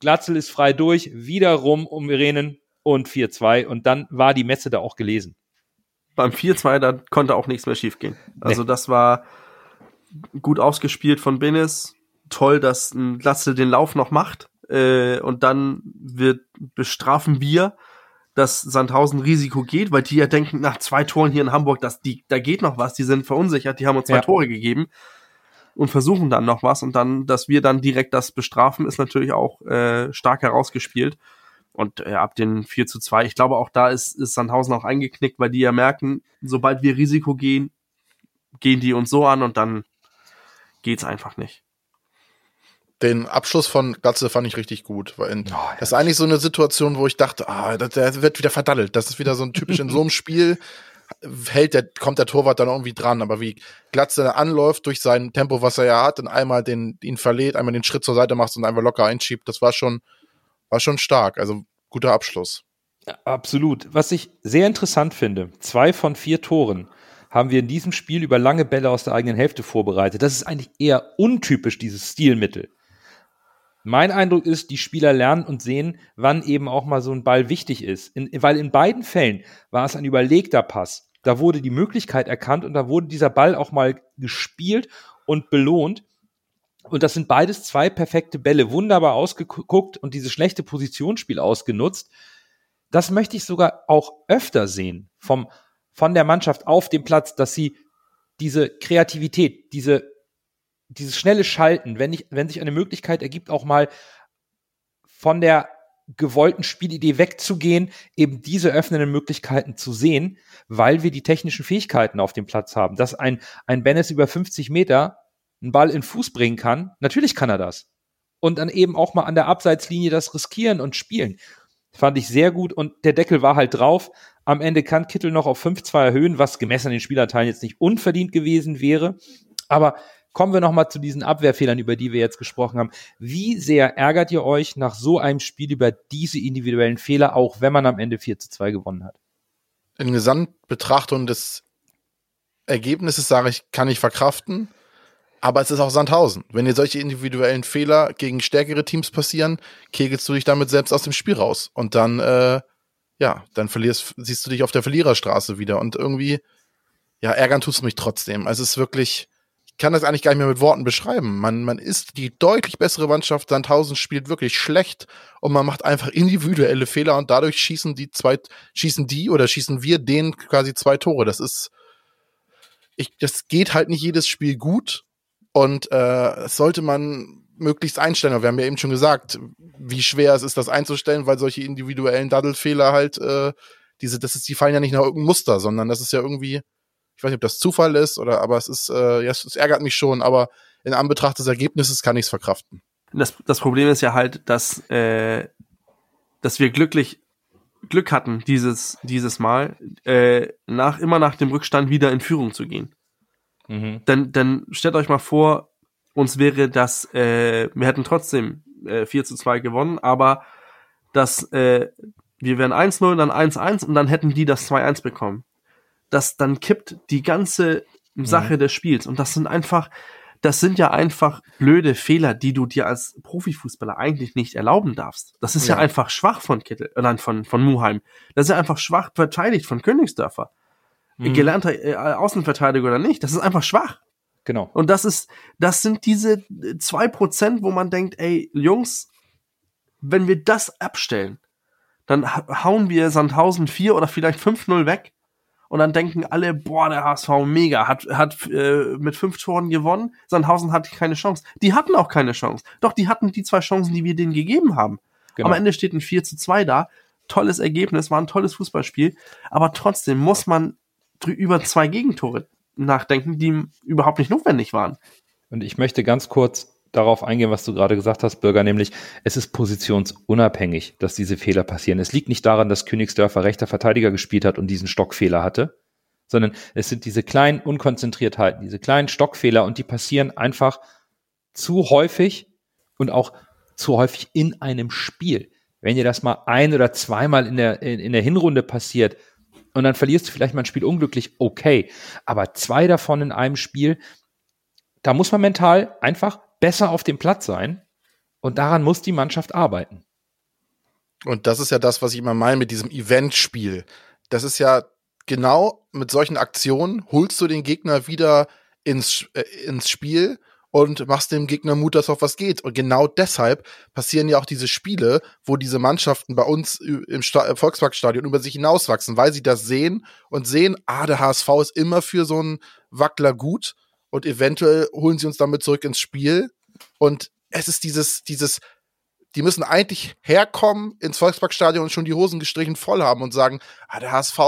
Glatzel ist frei durch, wieder rum um Irenen und 4-2. Und dann war die Messe da auch gelesen. Beim 4-2, da konnte auch nichts mehr schiefgehen. Also das war gut ausgespielt von Benes. Toll, dass ein Glatzel den Lauf noch macht. Äh, und dann wird bestrafen wir dass Sandhausen Risiko geht, weil die ja denken, nach zwei Toren hier in Hamburg, dass die, da geht noch was, die sind verunsichert, die haben uns zwei Ja. Tore gegeben und versuchen dann noch was und dann, dass wir dann direkt das bestrafen, ist natürlich auch äh, stark herausgespielt. Und äh, ab den 4 zu 2, ich glaube auch da ist, ist Sandhausen auch eingeknickt, weil die ja merken, sobald wir Risiko gehen, gehen die uns so an und dann geht's einfach nicht. Den Abschluss von Glatze fand ich richtig gut. Weil in, das ist eigentlich so eine Situation, wo ich dachte, ah, der wird wieder verdaddelt. Das ist wieder so ein typisch in so einem *laughs* Spiel hält der, kommt der Torwart dann irgendwie dran. Aber wie Glatze anläuft durch sein Tempo, was er ja hat, und einmal den, ihn verlädt, einmal den Schritt zur Seite macht und einfach locker einschiebt, das war schon, war schon stark. Also guter Abschluss. Absolut. Was ich sehr interessant finde, zwei von vier Toren haben wir in diesem Spiel über lange Bälle aus der eigenen Hälfte vorbereitet. Das ist eigentlich eher untypisch, dieses Stilmittel. Mein Eindruck ist, die Spieler lernen und sehen, wann eben auch mal so ein Ball wichtig ist. In, weil in beiden Fällen war es ein überlegter Pass. Da wurde die Möglichkeit erkannt und da wurde dieser Ball auch mal gespielt und belohnt. Und das sind beides zwei perfekte Bälle, wunderbar ausgeguckt und dieses schlechte Positionsspiel ausgenutzt. Das möchte ich sogar auch öfter sehen vom, von der Mannschaft auf dem Platz, dass sie diese Kreativität, diese dieses schnelle Schalten, wenn, ich, wenn sich eine Möglichkeit ergibt, auch mal von der gewollten Spielidee wegzugehen, eben diese öffnenden Möglichkeiten zu sehen, weil wir die technischen Fähigkeiten auf dem Platz haben. Dass ein, ein Bennis über 50 Meter einen Ball in Fuß bringen kann, natürlich kann er das. Und dann eben auch mal an der Abseitslinie das riskieren und spielen. Fand ich sehr gut und der Deckel war halt drauf. Am Ende kann Kittel noch auf 5-2 erhöhen, was gemessen an den Spielerteilen jetzt nicht unverdient gewesen wäre. Aber kommen wir nochmal zu diesen Abwehrfehlern, über die wir jetzt gesprochen haben. Wie sehr ärgert ihr euch nach so einem Spiel über diese individuellen Fehler, auch wenn man am Ende 4 zu 2 gewonnen hat? In Gesamtbetrachtung des Ergebnisses sage ich, kann ich verkraften. Aber es ist auch Sandhausen. Wenn dir solche individuellen Fehler gegen stärkere Teams passieren, kegelst du dich damit selbst aus dem Spiel raus. Und dann, äh, ja, dann verlierst, siehst du dich auf der Verliererstraße wieder. Und irgendwie, ja, ärgern tust du mich trotzdem. Also es ist wirklich, ich kann das eigentlich gar nicht mehr mit Worten beschreiben. Man, man ist die deutlich bessere Mannschaft. Sandhausen spielt wirklich schlecht und man macht einfach individuelle Fehler und dadurch schießen die zwei, schießen die oder schießen wir denen quasi zwei Tore. Das ist, ich, das geht halt nicht jedes Spiel gut und äh, sollte man möglichst einstellen. Wir haben ja eben schon gesagt, wie schwer es ist, das einzustellen, weil solche individuellen Daddelfehler halt, äh, diese, das ist, die fallen ja nicht nach irgendeinem Muster, sondern das ist ja irgendwie, ich weiß nicht, ob das Zufall ist oder, aber es ist, äh, ja, es, es ärgert mich schon, aber in Anbetracht des Ergebnisses kann ich es verkraften. Das, das Problem ist ja halt, dass, äh, dass wir glücklich Glück hatten, dieses, dieses Mal, äh, nach, immer nach dem Rückstand wieder in Führung zu gehen. Mhm. Denn, denn stellt euch mal vor, uns wäre das, äh, wir hätten trotzdem äh, 4 zu 2 gewonnen, aber das, äh, wir wären 1-0, dann 1-1 und dann hätten die das 2-1 bekommen. Das, dann kippt die ganze Sache des Spiels und das sind einfach, das sind ja einfach blöde Fehler, die du dir als Profifußballer eigentlich nicht erlauben darfst. Das ist ja, Ja. einfach schwach von Kittel, äh, nein, von, von Muheim. Das ist ja einfach schwach verteidigt von Königsdörfer. Mhm. Gelernter äh, Außenverteidiger oder nicht, das ist einfach schwach. Genau. Und das ist, das sind diese zwei Prozent, wo man denkt, ey, Jungs, wenn wir das abstellen, dann ha- hauen wir Sandhausen 4 oder vielleicht 5-0 weg. Und dann denken alle, boah, der HSV mega, hat, hat äh, mit fünf Toren gewonnen. Sandhausen hatte keine Chance. Die hatten auch keine Chance. Doch, die hatten die zwei Chancen, die wir denen gegeben haben. Genau. Am Ende steht ein 4 zu 2 da. Tolles Ergebnis, war ein tolles Fußballspiel. Aber trotzdem muss man über zwei Gegentore nachdenken, die überhaupt nicht notwendig waren. Und ich möchte ganz kurz darauf eingehen, was du gerade gesagt hast, Bürger, nämlich es ist positionsunabhängig, dass diese Fehler passieren. Es liegt nicht daran, dass Königsdörfer rechter Verteidiger gespielt hat und diesen Stockfehler hatte, sondern es sind diese kleinen Unkonzentriertheiten, diese kleinen Stockfehler und die passieren einfach zu häufig und auch zu häufig in einem Spiel. Wenn dir das mal ein oder zweimal in der, in, in der Hinrunde passiert und dann verlierst du vielleicht mal ein Spiel unglücklich, okay. Aber zwei davon in einem Spiel, da muss man mental einfach besser auf dem Platz sein und daran muss die Mannschaft arbeiten. Und das ist ja das, was ich immer meine mit diesem Eventspiel. Das ist ja genau mit solchen Aktionen holst du den Gegner wieder ins, äh, ins Spiel und machst dem Gegner Mut, dass auf was geht. Und genau deshalb passieren ja auch diese Spiele, wo diese Mannschaften bei uns im Sta Volksparkstadion über sich hinauswachsen, weil sie das sehen und sehen, ah, der HSV ist immer für so einen Wackler gut und eventuell holen sie uns damit zurück ins Spiel. Und es ist dieses, dieses, die müssen eigentlich herkommen ins Volksparkstadion und schon die Hosen gestrichen voll haben und sagen, ah, der HSV,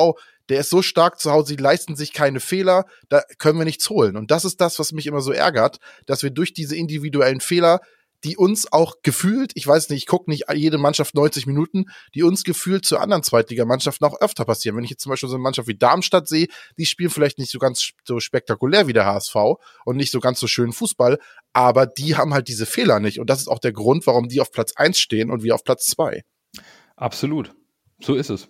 der ist so stark zu Hause, die leisten sich keine Fehler, da können wir nichts holen. Und das ist das, was mich immer so ärgert, dass wir durch diese individuellen Fehler die uns auch gefühlt, ich weiß nicht, ich gucke nicht jede Mannschaft 90 Minuten, die uns gefühlt zu anderen Zweitligamannschaften auch öfter passieren. Wenn ich jetzt zum Beispiel so eine Mannschaft wie Darmstadt sehe, die spielen vielleicht nicht so ganz so spektakulär wie der HSV und nicht so ganz so schön Fußball, aber die haben halt diese Fehler nicht. Und das ist auch der Grund, warum die auf Platz eins stehen und wir auf Platz zwei. Absolut. So ist es.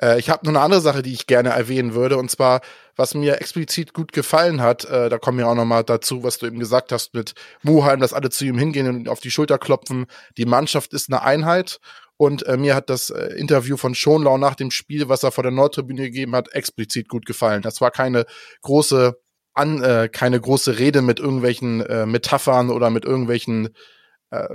Äh, ich habe noch eine andere Sache, die ich gerne erwähnen würde, und zwar, was mir explizit gut gefallen hat, äh, da kommen wir auch noch mal dazu, was du eben gesagt hast mit Muheim, dass alle zu ihm hingehen und auf die Schulter klopfen. Die Mannschaft ist eine Einheit und äh, mir hat das äh, Interview von Schonlau nach dem Spiel, was er vor der Nordtribüne gegeben hat, explizit gut gefallen. Das war keine große an, äh, keine große Rede mit irgendwelchen äh, Metaphern oder mit irgendwelchen äh,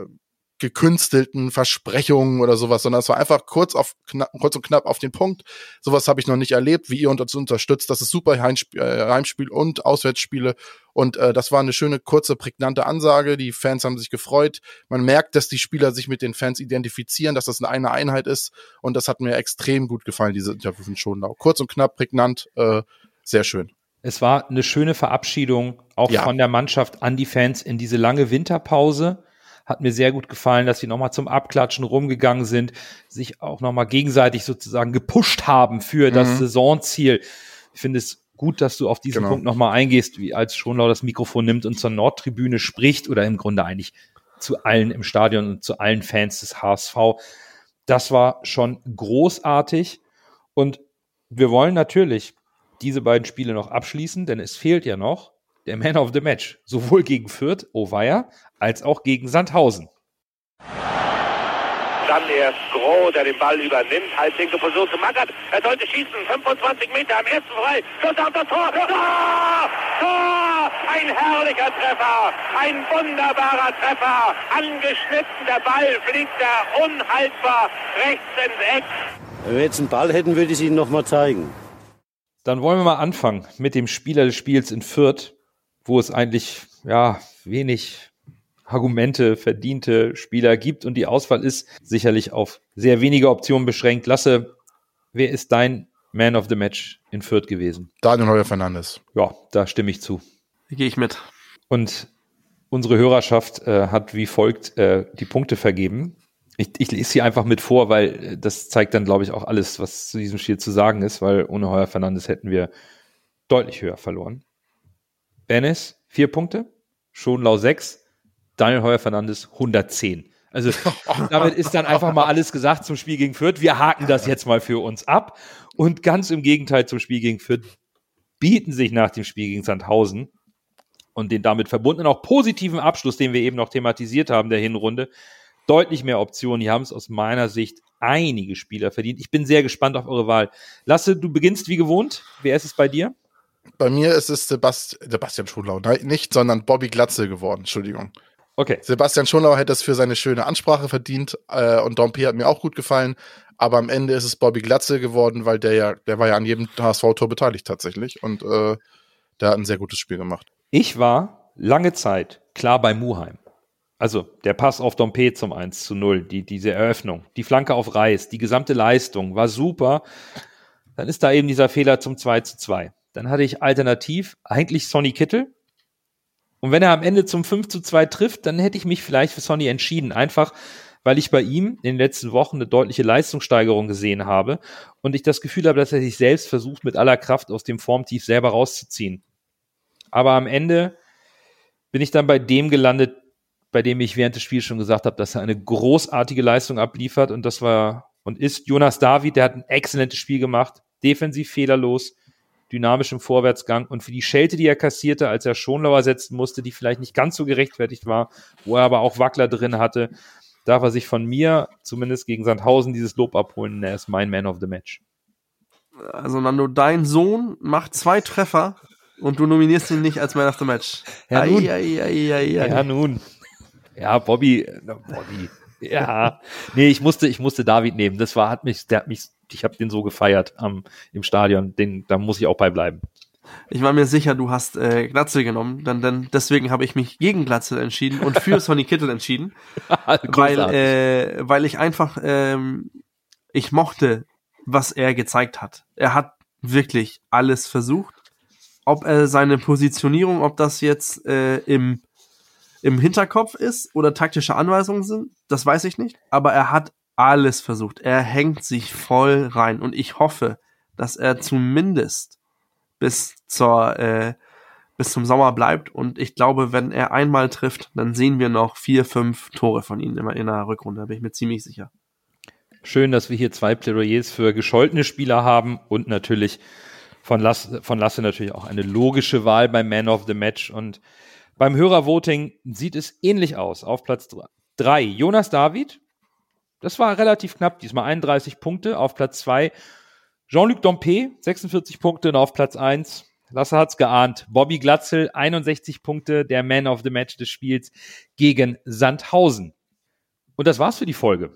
gekünstelten Versprechungen oder sowas, sondern es war einfach kurz auf knapp, kurz und knapp auf den Punkt. Sowas habe ich noch nicht erlebt, wie ihr uns unterstützt. Das ist super Heimspiel, äh, Heimspiel und Auswärtsspiele und äh, das war eine schöne kurze prägnante Ansage. Die Fans haben sich gefreut. Man merkt, dass die Spieler sich mit den Fans identifizieren, dass das eine Einheit ist und das hat mir extrem gut gefallen diese Interview von Schonlau. Kurz und knapp, prägnant, äh, sehr schön. Es war eine schöne Verabschiedung auch ja. von der Mannschaft an die Fans in diese lange Winterpause hat mir sehr gut gefallen, dass sie nochmal zum Abklatschen rumgegangen sind, sich auch nochmal gegenseitig sozusagen gepusht haben für mhm. das Saisonziel. Ich finde es gut, dass du auf diesen genau. Punkt nochmal eingehst, wie als Schonlau das Mikrofon nimmt und zur Nordtribüne spricht oder im Grunde eigentlich zu allen im Stadion und zu allen Fans des HSV. Das war schon großartig und wir wollen natürlich diese beiden Spiele noch abschließen, denn es fehlt ja noch der Man of the Match, sowohl gegen Fürth, Oweyer, als auch gegen Sandhausen. Dann erst Groh, der den Ball übernimmt, halblinke Position zu Mackert. Er sollte schießen, 25 Meter am ersten frei. Schuss auf das Tor. Tor! Tor! Ein herrlicher Treffer, ein wunderbarer Treffer. Angeschnitten, der Ball fliegt er unhaltbar rechts ins Eck. Wenn wir jetzt einen Ball hätten, würde ich es Ihnen nochmal zeigen. Dann wollen wir mal anfangen mit dem Spieler des Spiels in Fürth wo es eigentlich ja wenig Argumente, verdiente Spieler gibt und die Auswahl ist sicherlich auf sehr wenige Optionen beschränkt. Lasse, wer ist dein Man of the Match in Fürth gewesen? Daniel Heuer Fernandes. Ja, da stimme ich zu. Gehe ich mit. Und unsere Hörerschaft äh, hat wie folgt äh, die Punkte vergeben. Ich, ich lese sie einfach mit vor, weil äh, das zeigt dann, glaube ich, auch alles, was zu diesem Spiel zu sagen ist, weil ohne Heuer Fernandes hätten wir deutlich höher verloren. Benes, vier Punkte. Schonlau sechs. Daniel Heuer Fernandes 110. Also *laughs* damit ist dann einfach mal alles gesagt zum Spiel gegen Fürth. Wir haken das jetzt mal für uns ab. Und ganz im Gegenteil zum Spiel gegen Fürth bieten sich nach dem Spiel gegen Sandhausen und den damit verbundenen auch positiven Abschluss, den wir eben noch thematisiert haben, der Hinrunde, deutlich mehr Optionen. Hier haben es aus meiner Sicht einige Spieler verdient. Ich bin sehr gespannt auf eure Wahl. Lasse, du beginnst wie gewohnt. Wer ist es bei dir? Bei mir ist es Sebast Sebastian Schonlau, nein, nicht, sondern Bobby Glatze geworden, Entschuldigung. Okay. Sebastian Schonlau hätte es für seine schöne Ansprache verdient äh, und Dompe hat mir auch gut gefallen, aber am Ende ist es Bobby Glatze geworden, weil der ja, der war ja an jedem HSV-Tor beteiligt tatsächlich und äh, der hat ein sehr gutes Spiel gemacht. Ich war lange Zeit klar bei Muheim. Also der Pass auf Dompe zum 1 zu 0, die, diese Eröffnung, die Flanke auf Reis, die gesamte Leistung war super. Dann ist da eben dieser Fehler zum 2 zu 2. Dann hatte ich alternativ eigentlich Sonny Kittel. Und wenn er am Ende zum 5 zu 2 trifft, dann hätte ich mich vielleicht für Sonny entschieden. Einfach, weil ich bei ihm in den letzten Wochen eine deutliche Leistungssteigerung gesehen habe und ich das Gefühl habe, dass er sich selbst versucht, mit aller Kraft aus dem Formtief selber rauszuziehen. Aber am Ende bin ich dann bei dem gelandet, bei dem ich während des Spiels schon gesagt habe, dass er eine großartige Leistung abliefert und das war und ist Jonas David, der hat ein exzellentes Spiel gemacht, defensiv fehlerlos, dynamischem Vorwärtsgang und für die Schelte, die er kassierte, als er Schonlauer setzen musste, die vielleicht nicht ganz so gerechtfertigt war, wo er aber auch Wackler drin hatte, darf er sich von mir, zumindest gegen Sandhausen, dieses Lob abholen. Er ist mein Man of the Match. Also Nando, dein Sohn macht zwei Treffer Und du nominierst ihn nicht als Man of the Match. Ja, nun. Ei, ei, ei. Ja, nun. Ja, Bobby, Bobby. Ja. Nee, ich musste, ich musste David nehmen. Das war, hat mich, der hat mich, ich habe den so gefeiert am, im Stadion. Den, da muss ich auch bei bleiben. Ich war mir sicher, du hast äh, Glatzel genommen, dann, dann deswegen habe ich mich gegen Glatzel entschieden und für *laughs* Sonny Kittel entschieden, weil, äh, weil ich einfach, ähm, ich mochte, was er gezeigt hat. Er hat wirklich alles versucht. Ob er seine Positionierung, ob das jetzt äh, im, im Hinterkopf ist oder taktische Anweisungen sind, das weiß ich nicht. Aber er hat alles versucht. Er hängt sich voll rein und ich hoffe, dass er zumindest bis zur äh, bis zum Sommer bleibt und ich glaube, wenn er einmal trifft, dann sehen wir noch vier, fünf Tore von ihm immer in der Rückrunde, da bin ich mir ziemlich sicher. Schön, dass wir hier zwei Plädoyers für gescholtene Spieler haben und natürlich von Lasse, von Lasse natürlich auch eine logische Wahl beim Man of the Match. Und beim Hörervoting sieht es ähnlich aus. Auf Platz drei Jonas David. Das war relativ knapp, diesmal 31 Punkte. Auf Platz zwei Jean-Luc Dompe, 46 Punkte. Und auf Platz eins Lasse hat's geahnt. Bobby Glatzel, 61 Punkte, der Man of the Match des Spiels gegen Sandhausen. Und das war's für die Folge.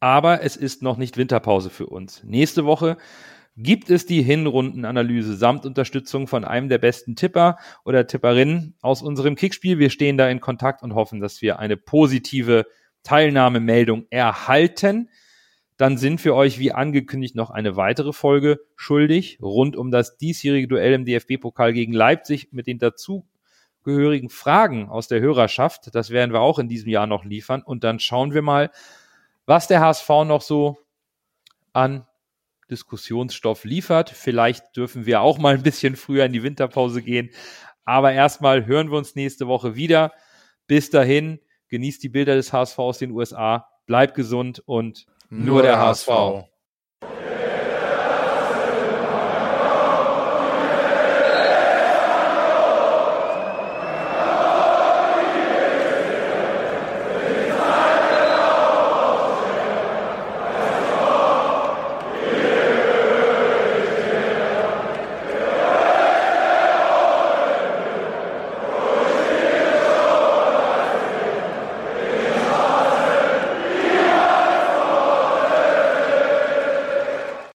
Aber es ist noch nicht Winterpause für uns. Nächste Woche gibt es die Hinrundenanalyse samt Unterstützung von einem der besten Tipper oder Tipperinnen aus unserem Kickspiel. Wir stehen da in Kontakt und hoffen, dass wir eine positive Teilnahmemeldung erhalten. Dann sind wir euch wie angekündigt noch eine weitere Folge schuldig rund um das diesjährige Duell im DFB-Pokal gegen Leipzig mit den dazugehörigen Fragen aus der Hörerschaft. Das werden wir auch in diesem Jahr noch liefern. Und dann schauen wir mal, was der HSV noch so an Diskussionsstoff liefert. Vielleicht dürfen wir auch mal ein bisschen früher in die Winterpause gehen. Aber erstmal hören wir uns nächste Woche wieder. Bis dahin, genießt die Bilder des HSV aus den USA, bleibt gesund und nur, der HSV.